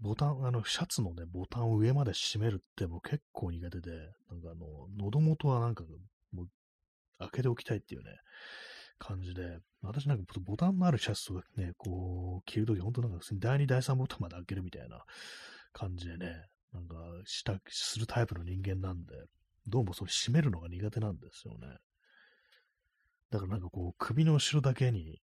ボタン、あの、シャツのね、ボタンを上まで閉めるってもう結構苦手で、なんかあの、喉元はなんかもう開けておきたいっていうね、感じで、私なんかボタンのあるシャツとかね、こう、着るとき、本当なんか第2、第3ボタンまで開けるみたいな感じでね、なんかした、するタイプの人間なんで、どうもそれ閉めるのが苦手なんですよね。だからなんかこう、首の後ろだけに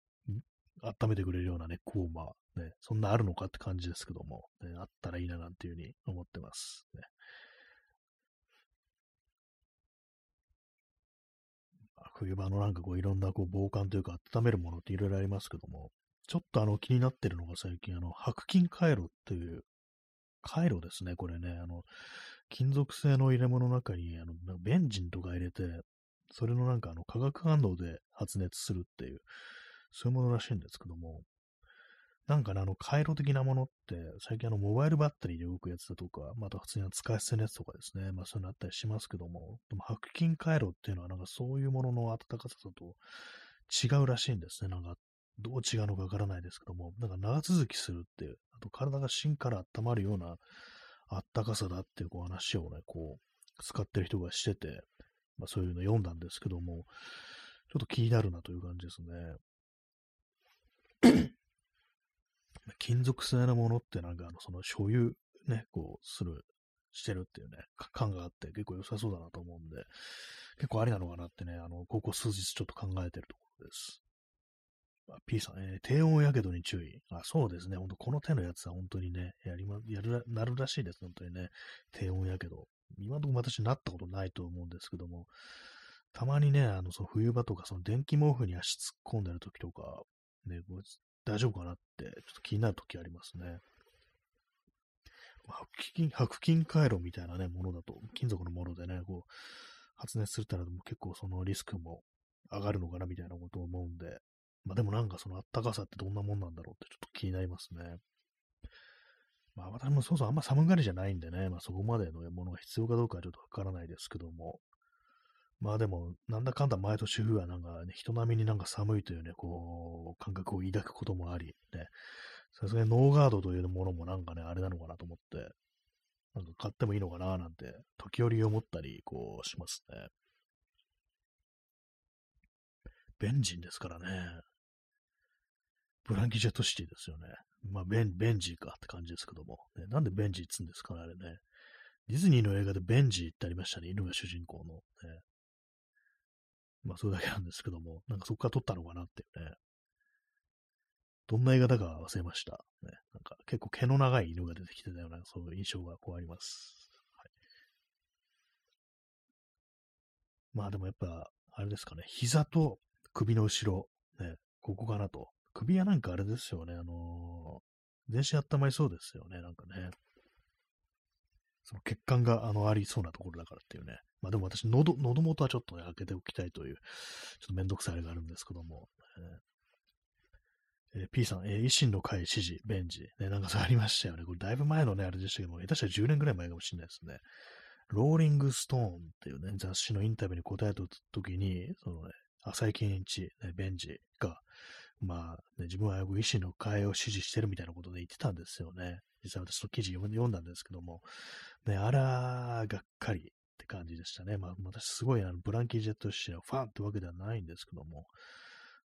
温めてくれるようなね、コーマー、ね、そんなあるのかって感じですけども、ね、あったらいいななんていうふうに思ってます。ね、冬場のなんかこういろんなこう防寒というか温めるものっていろいろありますけども、ちょっとあの気になってるのが最近あの白金回路っていう回路ですね、これね、あの金属製の入れ物の中にあのベンジンとか入れて、それのなんかあの化学反応で発熱するっていう、そういうものらしいんですけども、なんかね、あの、回路的なものって、最近あの、モバイルバッテリーで動くやつだとか、また普通に使い捨てのやつとかですね、まあそういうのあったりしますけども、でも白金回路っていうのはなんかそういうものの暖かさと違うらしいんですね。なんか、どう違うのかわからないですけども、なんか長続きするっていう、あと体が芯から温まるような暖かさだっていうこう話をね、こう、使ってる人がしてて、まあそういうの読んだんですけども、ちょっと気になるなという感じですね。金属製のものってなんかあの、その所有ね、こう、する、してるっていうね、感があって結構良さそうだなと思うんで、結構ありなのかなってね、あの、ここ数日ちょっと考えてるところです。P さん、えー、低温やけどに注意。あ、そうですね。ほんと、この手のやつは本当にね、やりま、やる、なるらしいです。本当にね。低温やけど。今のところ私なったことないと思うんですけども、たまにね、あの、その冬場とか、その電気毛布に足突っ込んでる時とか、ね、大丈夫かなって、ちょっと気になる時ありますね。白金、白金回路みたいなね、ものだと、金属のものでね、こう、発熱するってなると結構そのリスクも上がるのかなみたいなことを思うんで、まあでもなんかそのあったかさってどんなもんなんだろうってちょっと気になりますね。まあ私もそうそうあんま寒がりじゃないんでね、まあそこまでのものが必要かどうかはちょっとわからないですけども、まあでも、なんだかんだ毎年冬はなんかね、人並みになんか寒いというね、こう、感覚を抱くこともあり、ね、さすがにノーガードというものもなんかね、あれなのかなと思って、なんか買ってもいいのかななんて、時折思ったり、こう、しますね。ベンジンですからね。ブランキ・ジェット・シティですよね。まあ、ベン、ベンジーかって感じですけども。ね、なんでベンジーっつうんですかね、あれね。ディズニーの映画でベンジーってありましたね。犬が主人公の、ね。まあ、それだけなんですけども、なんかそこから撮ったのかなっていうね。どんな映画だか忘れました。ね、なんか結構毛の長い犬が出てきてたような、そういう印象がこうあります。はい、まあでもやっぱ、あれですかね、膝と首の後ろ、ね、ここかなと。首はなんかあれですよね、あのー、全身温まりそうですよね、なんかね。その血管があのありそうなところだからっていうね。まあでも私、喉、喉元はちょっとね、開けておきたいという、ちょっとめんどくさいあれがあるんですけども。えー、P さん、えー、維新の会支持、ベンジ。ね、なんかそうありましたよね。これだいぶ前のね、あれでしたけども、下手したら10年ぐらい前かもしれないですね。ローリングストーンっていうね、雑誌のインタビューに答えた時に、そのね、浅井健一、ね、ベンジが、まあ、ね、自分は維新の会を支持してるみたいなことで言ってたんですよね。実際私の記事読んだんですけども、ね、あら、がっかりって感じでしたね。まあ、私すごいあのブランキー・ジェット氏のファンってわけではないんですけども、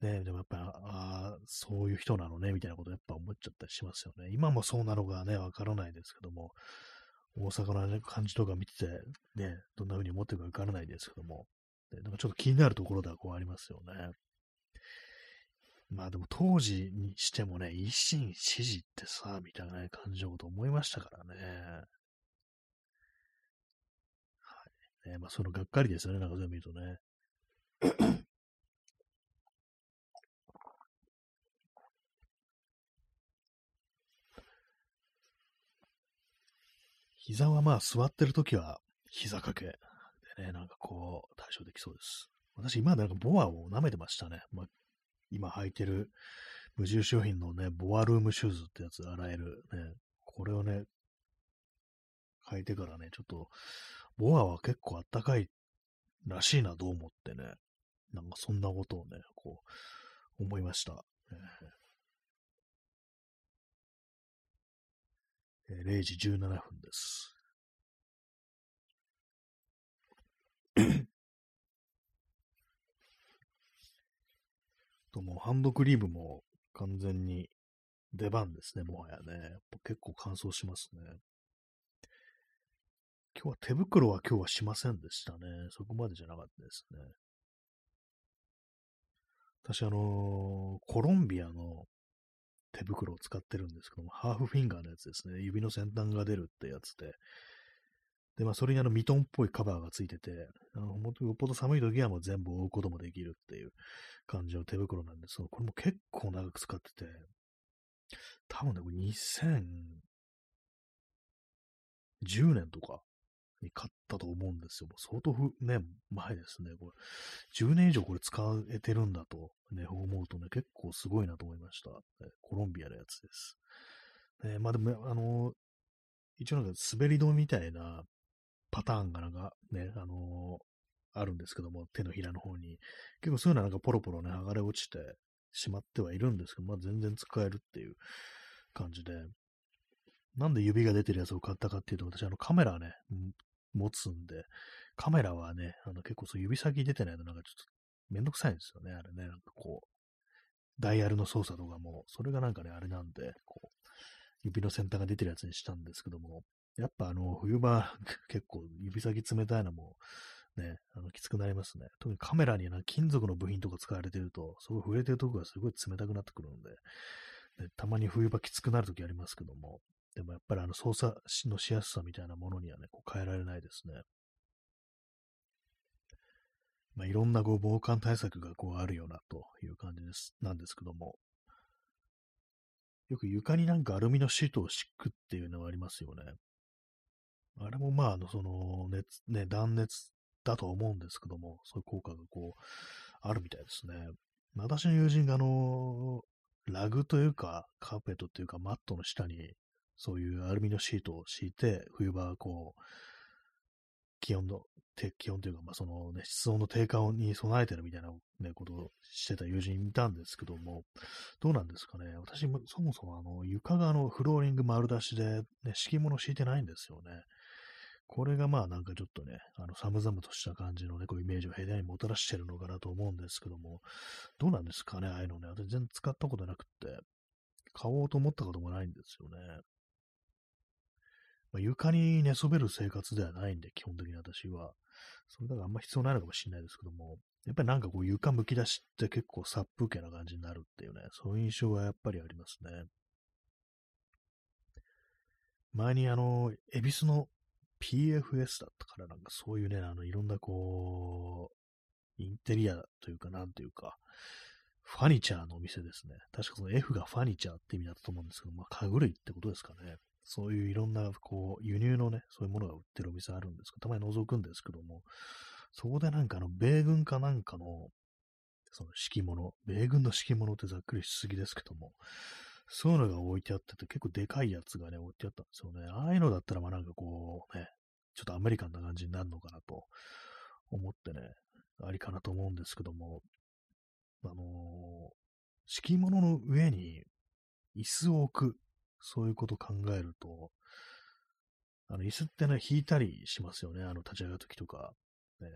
ね、でもやっぱ、ああ、そういう人なのね、みたいなことやっぱ思っちゃったりしますよね。今もそうなのかね、わからないですけども、大阪の感じとか見てて、ね、どんな風に思ってるかわからないですけども、でなんかちょっと気になるところではこうありますよね。まあでも当時にしてもね、維新支持ってさ、みたいな、感じのこと思いましたからね。はい。ね、まあそのがっかりですよね、なんか全部見るとね。膝はまあ座ってるときは膝掛けね、なんかこう対処できそうです。私今なんかボアを舐めてましたね。まあ、今履いてる無印商品のね、ボアルームシューズってやつ洗えるね、これをね、履いてからね、ちょっと、ボアは結構あったかいらしいな、どう思ってね。なんかそんなことをね、こう、思いました。えー、0時17分です。ともうハンドクリームも完全に出番ですね、もはやね。結構乾燥しますね。今日は手袋は今日はしませんでしたね。そこまでじゃなかったですね。私、あのー、コロンビアの手袋を使ってるんですけども、ハーフフィンガーのやつですね。指の先端が出るってやつで。で、まあ、それにあのミトンっぽいカバーがついてて、あの、本当よっぽど寒い時はもう全部覆うこともできるっていう感じの手袋なんですけど、これも結構長く使ってて、多分ね、これ2010年とかに買ったと思うんですよ。もう相当ね、前ですね。これ、10年以上これ使えてるんだと、ね、思うとね、結構すごいなと思いました。コロンビアのやつです。ね、まあでも、あの、一応なんか滑り止めみたいなパターンがなんかね、あのあるんですけども、手のひらの方に。結構そういうのはなんかポロポロね、剥がれ落ちてしまってはいるんですけど、まあ全然使えるっていう感じで。なんで指が出てるやつを買ったかっていうと、私あのカメラね、持つんで、カメラはね、あの結構そう指先出てないとなんかちょっとめんどくさいんですよね、あれね。なんかこう、ダイヤルの操作とかも、それがなんかね、あれなんで、こう、指の先端が出てるやつにしたんですけども、やっぱあの、冬場、結構指先冷たいのも、ね、あの、きつくなりますね。特にカメラにな金属の部品とか使われてると、すごい触れてるとこがすごい冷たくなってくるんで、でたまに冬場きつくなるときありますけども、でもやっぱりあの操作のしやすさみたいなものにはね、こう変えられないですね。まあ、いろんなこう防寒対策がこうあるようなという感じです、なんですけども、よく床になんかアルミのシートを敷くっていうのはありますよね。あれもまあ、あの、その、熱、ね、断熱だと思うんですけども、そういう効果がこう、あるみたいですね。私の友人があの、ラグというか、カーペットというか、マットの下に、そういうアルミのシートを敷いて、冬場、こう、気温の、気温というか、まあ、そのね、室温の低下に備えてるみたいな、ね、ことをしてた友人いたんですけども、どうなんですかね。私も、そもそもあの、床があの、フローリング丸出しで、ね、敷物敷いてないんですよね。これがまあなんかちょっとね、あの寒々とした感じのね、こうイメージを部屋にもたらしてるのかなと思うんですけども、どうなんですかね、ああいうのね。私全然使ったことなくって、買おうと思ったこともないんですよね。まあ、床に寝そべる生活ではないんで、基本的に私は。それだからあんま必要ないのかもしれないですけども、やっぱりなんかこう床むき出しって結構殺風景な感じになるっていうね、そういう印象はやっぱりありますね。前にあの、恵比寿の PFS だったから、なんかそういうね、あの、いろんなこう、インテリアというか、なんというか、ファニチャーのお店ですね。確かその F がファニチャーって意味だったと思うんですけど、まあ、家具類ってことですかね。そういういろんな、こう、輸入のね、そういうものが売ってるお店あるんですけど、たまに覗くんですけども、そこでなんかあの、米軍かなんかの、その敷物、米軍の敷物ってざっくりしすぎですけども、そういうのが置いてあってて、結構でかいやつがね、置いてあったんですよね。ああいうのだったら、まあなんかこう、ね、ちょっとアメリカンな感じになるのかなと思ってね、ありかなと思うんですけども、あのー、敷物の上に椅子を置く、そういうことを考えると、あの、椅子ってね、引いたりしますよね。あの、立ち上がるときとか。ね。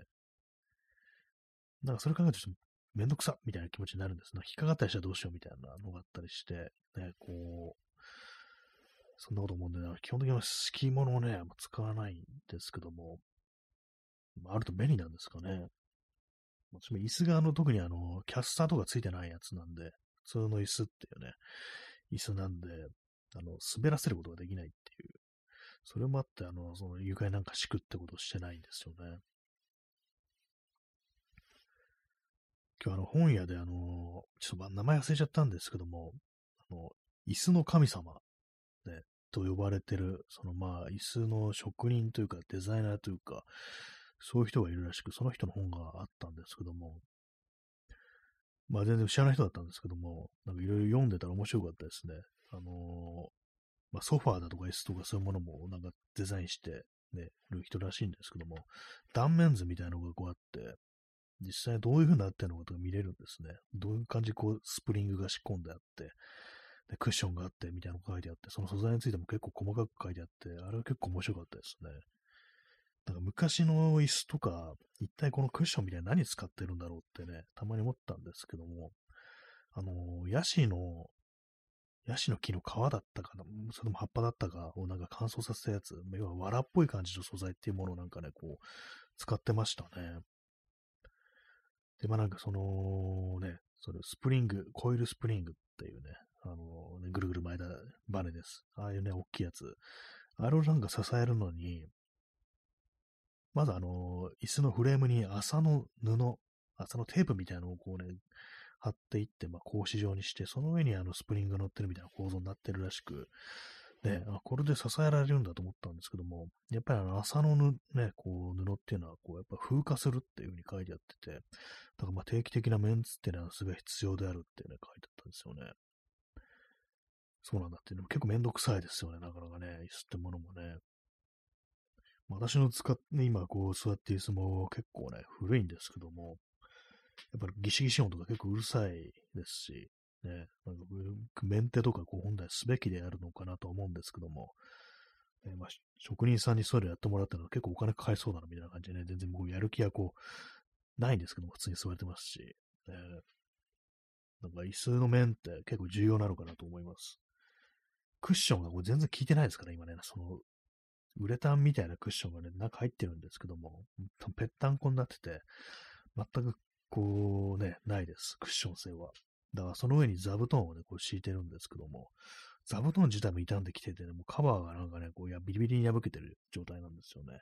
なんかそれ考えるとちょっとめんどくさみたいな気持ちになるんですね。引っかかったりしたらどうしようみたいなのがあったりして、ね、こう、そんなこと思うんで、ね、基本的には敷物をね、あんま使わないんですけども、あると便利なんですかね。私も椅子があの、特にあの、キャスターとかついてないやつなんで、普通の椅子っていうね、椅子なんで、あの、滑らせることができないっていう。それもあって、あの、その床になんか敷くってことをしてないんですよね。今日あの、本屋であの、ちょっと名前忘れちゃったんですけども、あの、椅子の神様、ね、と呼ばれてる、そのまあ、椅子の職人というか、デザイナーというか、そういう人がいるらしく、その人の本があったんですけども、まあ全然知らない人だったんですけども、なんかいろいろ読んでたら面白かったですね。あの、まあソファーだとか椅子とかそういうものもなんかデザインしてね、る人らしいんですけども、断面図みたいなのがこうあって、実際どういう風になってるのかとか見れるんですね。どういう感じこうスプリングが仕込んであって、でクッションがあってみたいなのが書いてあって、その素材についても結構細かく書いてあって、あれは結構面白かったですね。なんか昔の椅子とか、一体このクッションみたいな何使ってるんだろうってね、たまに思ったんですけども、あの、ヤシの、ヤシの木の皮だったかな、それも葉っぱだったかをなんか乾燥させたやつ、要は藁っぽい感じの素材っていうものをなんかね、こう、使ってましたね。で、まあなんかそのね、それスプリング、コイルスプリングっていうね、あのね、ぐるぐる巻いたバネです。ああいうね、大きいやつ。あれをなんか支えるのに、まずあの、椅子のフレームに麻の布、麻のテープみたいなのをこうね、貼っていって、まあ、格子状にして、その上にあのスプリングが乗ってるみたいな構造になってるらしく、で、あこれで支えられるんだと思ったんですけども、やっぱりあの麻のね、こう布っていうのは、こうやっぱ風化するっていう風に書いてあってて、だからまあ定期的なメンテっていうのはすごい必要であるってね、書いてあったんですよね。そうなんだっていうのも結構めんどくさいですよね、なかなかね、椅子ってものもね。私の使って、今こう座っている椅子も結構ね、古いんですけども、やっぱりギシギシ音とか結構うるさいですし、ね、なんかメンテとかこう本来すべきであるのかなと思うんですけども、ねまあ、職人さんにそういうのやってもらったのは結構お金かかりそうだなみたいな感じでね、全然もうやる気はこう、ないんですけども、普通に座れてますし、ね、なんか椅子の面って結構重要なのかなと思います。クッションがこれ全然効いてないですから、今ね、そのウレタンみたいなクッションがね、中入ってるんですけども、ぺったんこになってて、全くこうね、ないです。クッション性は。だからその上に座布団をね、こう敷いてるんですけども、座布団自体も傷んできててね、もうカバーがなんかね、こうビリビリに破けてる状態なんですよね。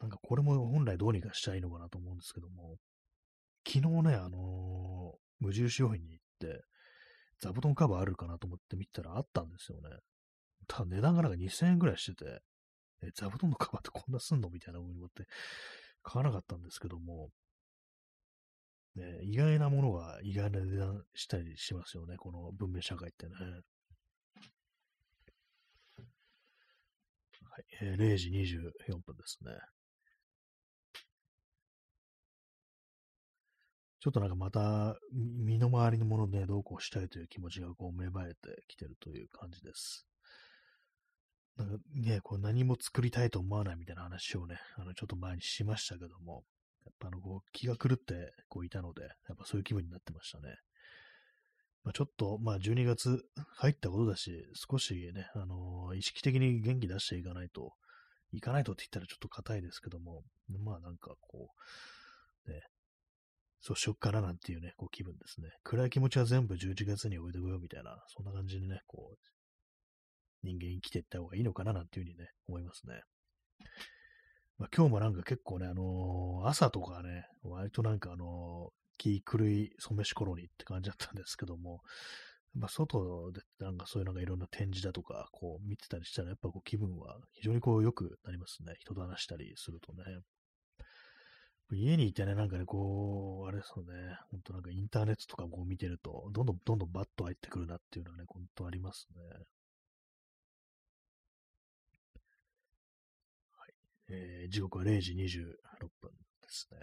なんかこれも本来どうにかしたいのかなと思うんですけども、昨日ね、あのー、無印良品に行って、座布団カバーあるかなと思って見たらあったんですよね。ただ値段がなんか2000円ぐらいしてて、え、座布団のカバーってこんなすんの？みたいな風に思って買わなかったんですけども、ね、意外なものが意外な値段したりしますよね、この文明社会ってね。はい、えー、0時24分ですね。ちょっとなんかまた、身の回りのものでどうこうしたいという気持ちがこう芽生えてきてるという感じです。なんかね、こう何も作りたいと思わないみたいな話をね、あの、ちょっと前にしましたけども、っぱあの、こう、気が狂ってこういたので、やっぱそういう気分になってましたね。まあ、ちょっと、まあ、12月入ったことだし、少しね、あのー、意識的に元気出していかないと、いかないとって言ったらちょっと硬いですけども、まあなんかこう、ね、そうしよっかななんていうね、こう気分ですね。暗い気持ちは全部11月に置いてこようみたいな、そんな感じでね、こう、人間生きていった方がいいのかななんていうふうにね、思いますね。まあ、今日もなんか結構ね、あのー、朝とかね、割となんかあのー、気狂い染めし頃にって感じだったんですけども、まあ、外でなんかそういうのがいろんな展示だとか、こう見てたりしたら、やっぱこう気分は非常にこう良くなりますね。人と話したりするとね。家にいてね、なんかね、こう、あれですよね、ほんとなんかインターネットとかこう見てると、どんどんどんどんバッと入ってくるなっていうのはね、ほんとありますね。えー、時刻は0時26分ですね。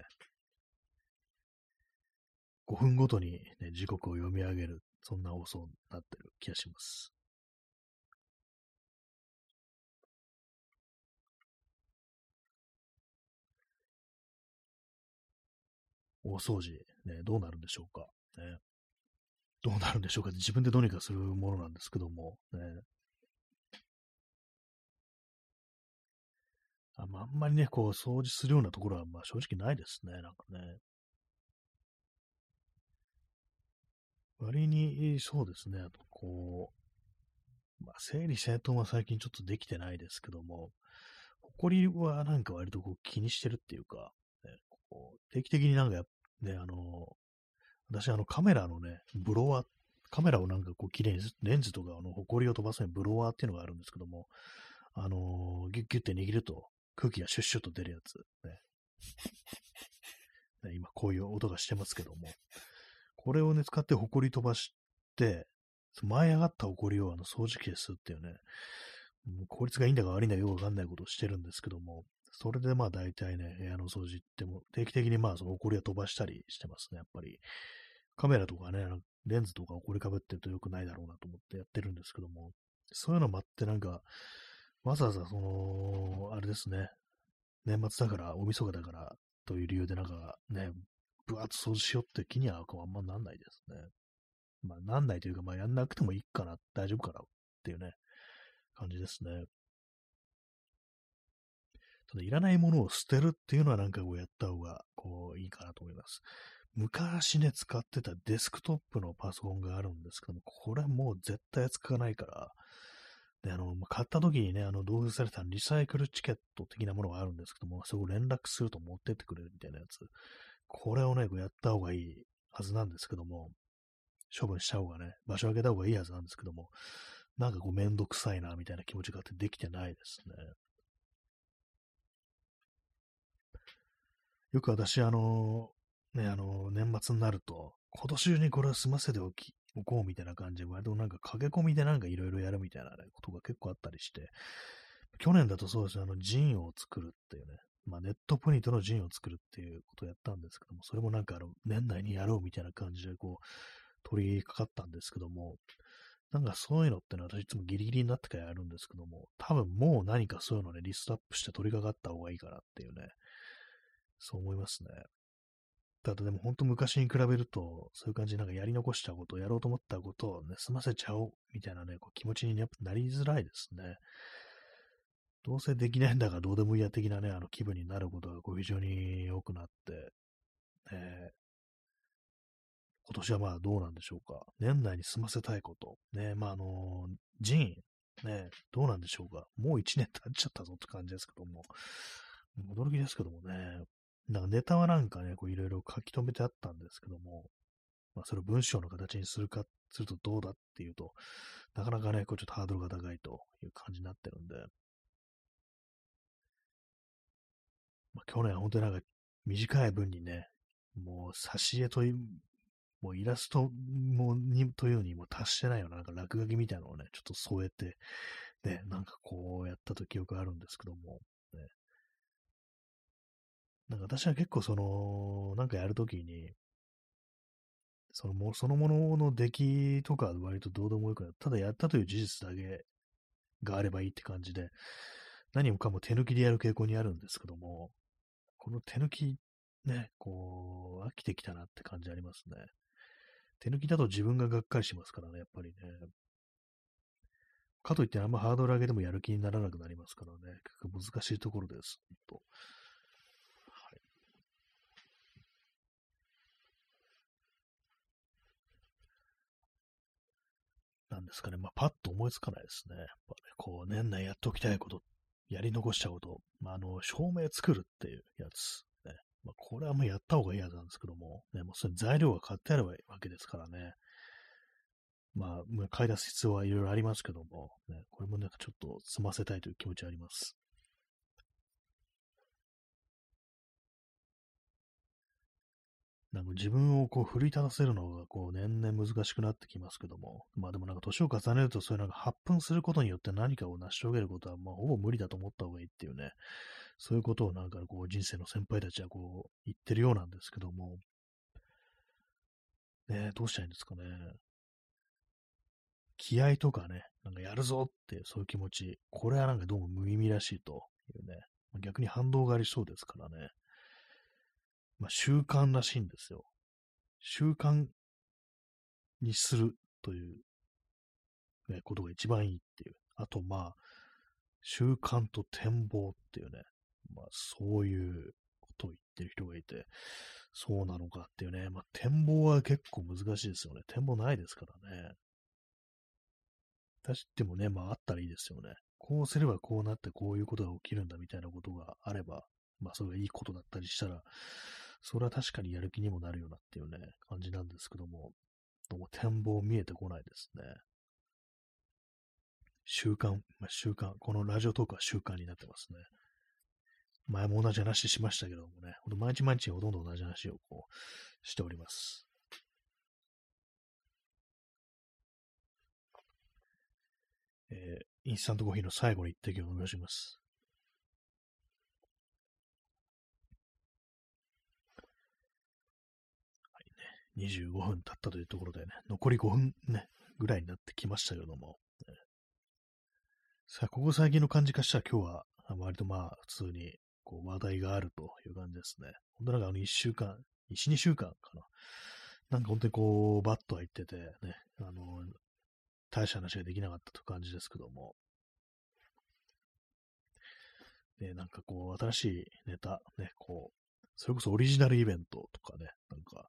5分ごとに、ね、時刻を読み上げる、そんな放送になってる気がします。大掃除、ね、どうなるんでしょうか。ね、どうなるんでしょうか自分でどうにかするものなんですけども、ね、あまあ、んまりね、こう、掃除するようなところは、まあ、正直ないですね、なんかね。割に、そうですね、あと、こう、まあ、整理整頓は最近ちょっとできてないですけども、埃はなんか割とこう気にしてるっていうか、ね、こう定期的になんかね、あの、私あのカメラのね、ブロワー、カメラをなんかこう綺麗に、レンズとかあの埃を飛ばすのにブロワーっていうのがあるんですけども、あのギュッギュッて握ると空気がシュッシュッと出るやつ、ね。今こういう音がしてますけども、これをね、使って埃飛ばして、舞い上がった埃をあの掃除機ですっていうね、効率がいいんだか悪いんだかよくわかんないことをしてるんですけども、それでまあ大体ね、部屋の掃除っても定期的にまあその埃を飛ばしたりしてますね、やっぱり。カメラとかね、レンズとか埃かぶってると良くないだろうなと思ってやってるんですけども、そういうのもあってなんか、わざわざその、あれですね、年末だから、大晦日だからという理由でなんかね、ぶわっと掃除しようって気にはあんまなんないですね。まあなんないというか、まあやんなくてもいいかな、大丈夫かなっていうね、感じですね。ただ、いらないものを捨てるっていうのはなんかこうやった方が、こう、いいかなと思います。昔ね、使ってたデスクトップのパソコンがあるんですけども、これもう絶対使わないから、で、あの、買った時にね、あの、同封されたリサイクルチケット的なものがあるんですけども、そこ連絡すると持ってってくれるみたいなやつ。これをね、こうやった方がいいはずなんですけども、処分した方がね、場所を開けた方がいいはずなんですけども、なんかこうめんどくさいな、みたいな気持ちがあってできてないですね。よく私、あの、ね、あの、年末になると、今年中にこれを済ませておき、おこうみたいな感じで、割となんか駆け込みでなんかいろいろやるみたいな、ね、ことが結構あったりして、去年だとそうですね、あの、ジンを作るっていうね、まあ、ネットポイントのジンを作るっていうことをやったんですけども、それもなんかあの、年内にやろうみたいな感じでこう、取り掛かったんですけども、なんかそういうのってのは私いつもギリギリになってからやるんですけども、多分もう何かそういうのね、リストアップして取り掛かった方がいいかなっていうね、そう思いますね。ただでも本当昔に比べると、そういう感じでなんかやり残したこと、やろうと思ったことをね、済ませちゃおうみたいなね、こう気持ちになりづらいですね。どうせできないんだからどうでもいいや的なね、あの気分になることがこう非常に多くなって、え今年はまあどうなんでしょうか。年内に済ませたいこと。ね、まああの、ジン、ね、どうなんでしょうか。もう一年経っちゃったぞって感じですけども。驚きですけどもね。なんかネタはなんかね、こういろいろ書き留めてあったんですけども、まあそれを文章の形にするか、するとどうだっていうと、なかなかね、こうちょっとハードルが高いという感じになってるんで、まあ去年は本当になんか短い文にね、もう挿絵というもうイラストもにというにも達してないような、なんか落書きみたいなのをね、ちょっと添えて、ね、なんかこうやったと記憶あるんですけども、ね。なんか私は結構その、なんかやるときに、そのも、そのものの出来とか割とどうでもよくなただやったという事実だけがあればいいって感じで、何もかも手抜きでやる傾向にあるんですけども、この手抜きね、こう、飽きてきたなって感じありますね。手抜きだと自分ががっかりしますからね、やっぱりね。かといってあんまハードル上げてもやる気にならなくなりますからね、結構難しいところです。と、なんですかね、まあ、パッと思いつかないですね。やっぱね、こう、年内やっておきたいこと、やり残したこと、まあ、あの、照明作るっていうやつ。ねまあ、これはもうやった方がいいやつなんですけども、ね、もうそれ材料が買ってあればいいわけですからね。まあ、買い出す必要はいろいろありますけども、ね、これもなんかちょっと済ませたいという気持ちあります。なんか自分をこう奮い立たせるのがこう年々難しくなってきますけども、まあでもなんか年を重ねるとそういうなんか発奮することによって何かを成し遂げることはまあほぼ無理だと思った方がいいっていうね、そういうことをなんかこう人生の先輩たちはこう言ってるようなんですけども、ねどうしたらいいんですかね。気合とかね、なんかやるぞってそういう気持ち、これはなんかどうも無意味らしいというね、逆に反動がありそうですからね。まあ、習慣らしいんですよ。習慣にするという、ね、ことが一番いいっていう。あと、まあ、習慣と展望っていうね、まあ、そういうことを言ってる人がいて、そうなのかっていうね、まあ、展望は結構難しいですよね。展望ないですからね。確ってもね、まああったらいいですよね。こうすればこうなってこういうことが起きるんだみたいなことがあれば、まあそれがいいことだったりしたら、それは確かにやる気にもなるようなっていうね、感じなんですけども、どうも展望見えてこないですね。習慣、まあ、習慣、このラジオトークは習慣になってますね。前も同じ話しましたけどもね、ほんと毎日毎日ほとんど同じ話をこうしております。えー、インスタントコーヒーの最後に一滴を飲みします。はいね、25分経ったというところでね、残り5分ね、ぐらいになってきましたけども、さあ、ここ最近の感じかしたら今日は割とまあ普通にこう話題があるという感じですね。本当なんかあの1週間、1、2週間かな。なんか本当にこう、バッと入ってて、ね、あの、大した話ができなかったという感じですけども。で、なんかこう、新しいネタ、ね、こう、それこそオリジナルイベントとかね、なんか、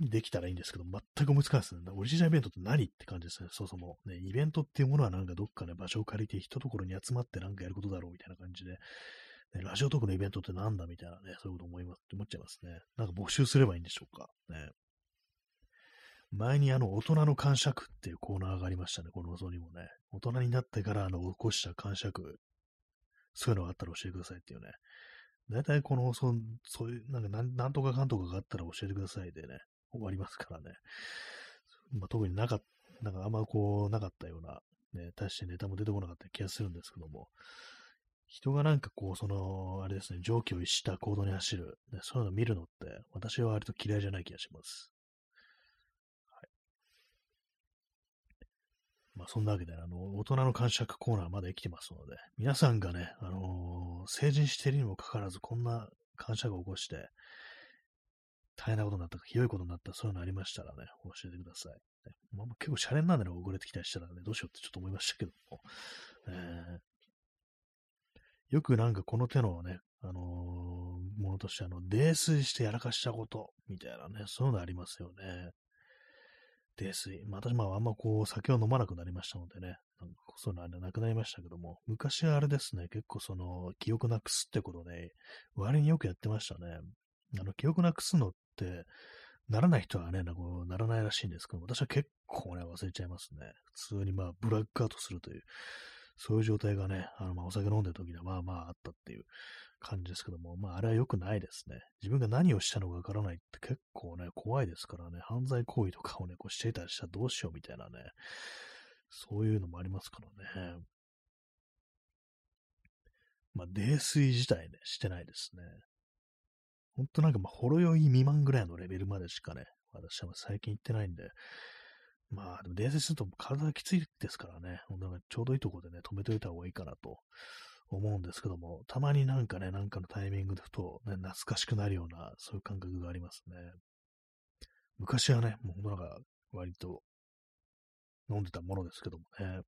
できたらいいんですけど、全く思いつかないですね。オリジナルイベントって何って感じですね。そもそも。ね、イベントっていうものはなんかどっかね、場所を借りて一ところに集まってなんかやることだろうみたいな感じで、ね、ラジオトークのイベントってなんだみたいなね、そういうこと思います、思っちゃいますね。なんか募集すればいいんでしょうか。ね。前にあの、大人の感触っていうコーナーがありましたね、この放送にもね。大人になってからあの、起こした感触、そういうのがあったら教えてくださいっていうね。大体この放送、そういう、なんか、なんとかかんとかがあったら教えてくださいでね、終わりますからね。まあ、特になかった、なんかあんまこう、なかったような、ね、大してネタも出てこなかった気がするんですけども、人がなんかこう、その、あれですね、上気を逸した行動に走る、ね、そういうのを見るのって、私は割と嫌いじゃない気がします。はい。まあ、そんなわけで、あの、大人の感触コーナーまで生きてますので、皆さんがね、あのー、成人しているにもかかわらず、こんな感触を起こして、大変なことになったか、ひどいことになったそういうのありましたらね、教えてください。ねまあ、結構シャレになるのが遅れてきたりしたらね、どうしようってちょっと思いましたけども、えー、よくなんかこの手のね、あのー、ものとして、あの、泥酔してやらかしたこと、みたいなね、そういうのありますよね。泥酔。まあ、私、まあ、あんまこう、酒を飲まなくなりましたのでね、なんかそういうのはなくなりましたけども、昔はあれですね、結構その、記憶なくすってことね、割によくやってましたね。あの、記憶なくすのっ、ならない人はね、なんかならないらしいんですけど、私は結構ね、忘れちゃいますね。普通にまあ、ブラックアウトするという、そういう状態がね、あの、まあ、お酒飲んでる時にはまあまああったっていう感じですけども、まあ、あれは良くないですね。自分が何をしたのかわからないって結構ね、怖いですからね、犯罪行為とかをね、こうしていたりしたらどうしようみたいなね、そういうのもありますからね。まあ、泥酔自体ね、してないですね。ほんとなんか、まあ、ほろ酔い未満ぐらいのレベルまでしかね、私は最近行ってないんで、まあ、でも伝説すると体がきついですからね、なんかちょうどいいところでね、止めといた方がいいかなと思うんですけども、たまになんかね、なんかのタイミングでふと、ね、懐かしくなるような、そういう感覚がありますね。昔はね、もうほんとなんか、割と飲んでたものですけどもね。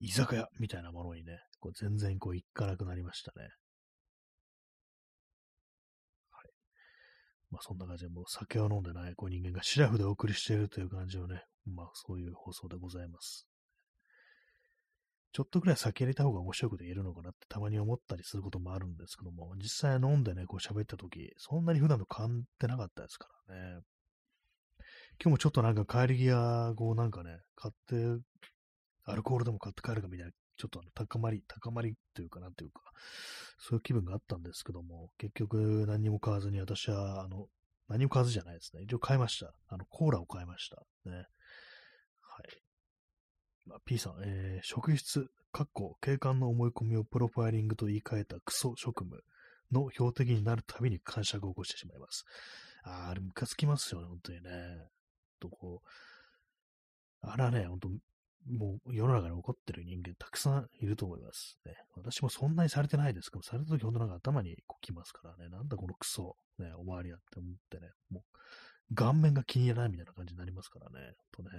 居酒屋みたいなものにね、こう全然こう行かなくなりましたね。はいまあそんな感じでもう酒を飲んでないこう人間がシラフでお送りしているという感じをね、まあそういう放送でございます。ちょっとくらい酒入れた方が面白いこと言えるのかなってたまに思ったりすることもあるんですけども、実際飲んでね、こう喋った時、そんなに普段と変わってなかったですからね。今日もちょっとなんか帰り際、こうなんかね、買って、アルコールでも買って帰るかみたいなちょっとあの高まり、高まりというかなんていうか、そういう気分があったんですけども、結局何も買わずに私は、あの、何も買わずじゃないですね。一応買いました。あの、コーラを買いました。ね。はい。まあ、P さん、えー、職質、かっこ、警官の思い込みをプロファイリングと言い換えたクソ職務の標的になるたびに感触を起こしてしまいます。ああ、あれムカつきますよね、本当にね。とこう、あらね、本当もう世の中に起こってる人間たくさんいると思います。ね、私もそんなにされてないですけど、された時ほんとなんか頭にこうきますからね、なんだこのクソ、ね、おまわりやって思ってね、もう顔面が気に入らないみたいな感じになりますからね、とね、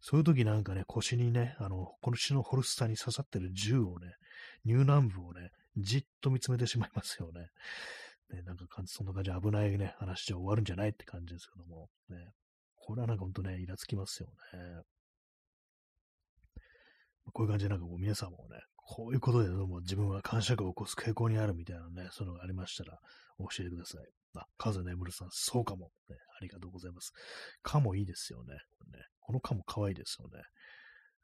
そういう時なんかね、腰にね、あの、腰のホルスターに刺さってる銃をね、乳軟部をね、じっと見つめてしまいますよね。ね、なんか感じ、そんな感じ危ないね、話じゃ終わるんじゃないって感じですけども、ね。これはなんかほんとね、イラつきますよね。こういう感じでなんかこう皆さんもね、こういうことでどうも自分は感触を起こす傾向にあるみたいなね、そういうのがありましたら教えてください。あ、カズネムルさん、そうかも、ね。ありがとうございます。かもいいですよね。こねこのかも可愛いですよね。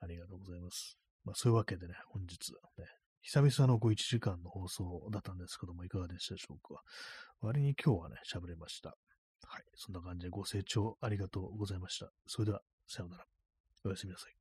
ありがとうございます。まあそういうわけでね、本日、ね、久々のこう1時間の放送だったんですけども、いかがでしたでしょうか。割に今日はね、喋れました。はい。そんな感じでご清聴ありがとうございました。それでは、さようなら。おやすみなさい。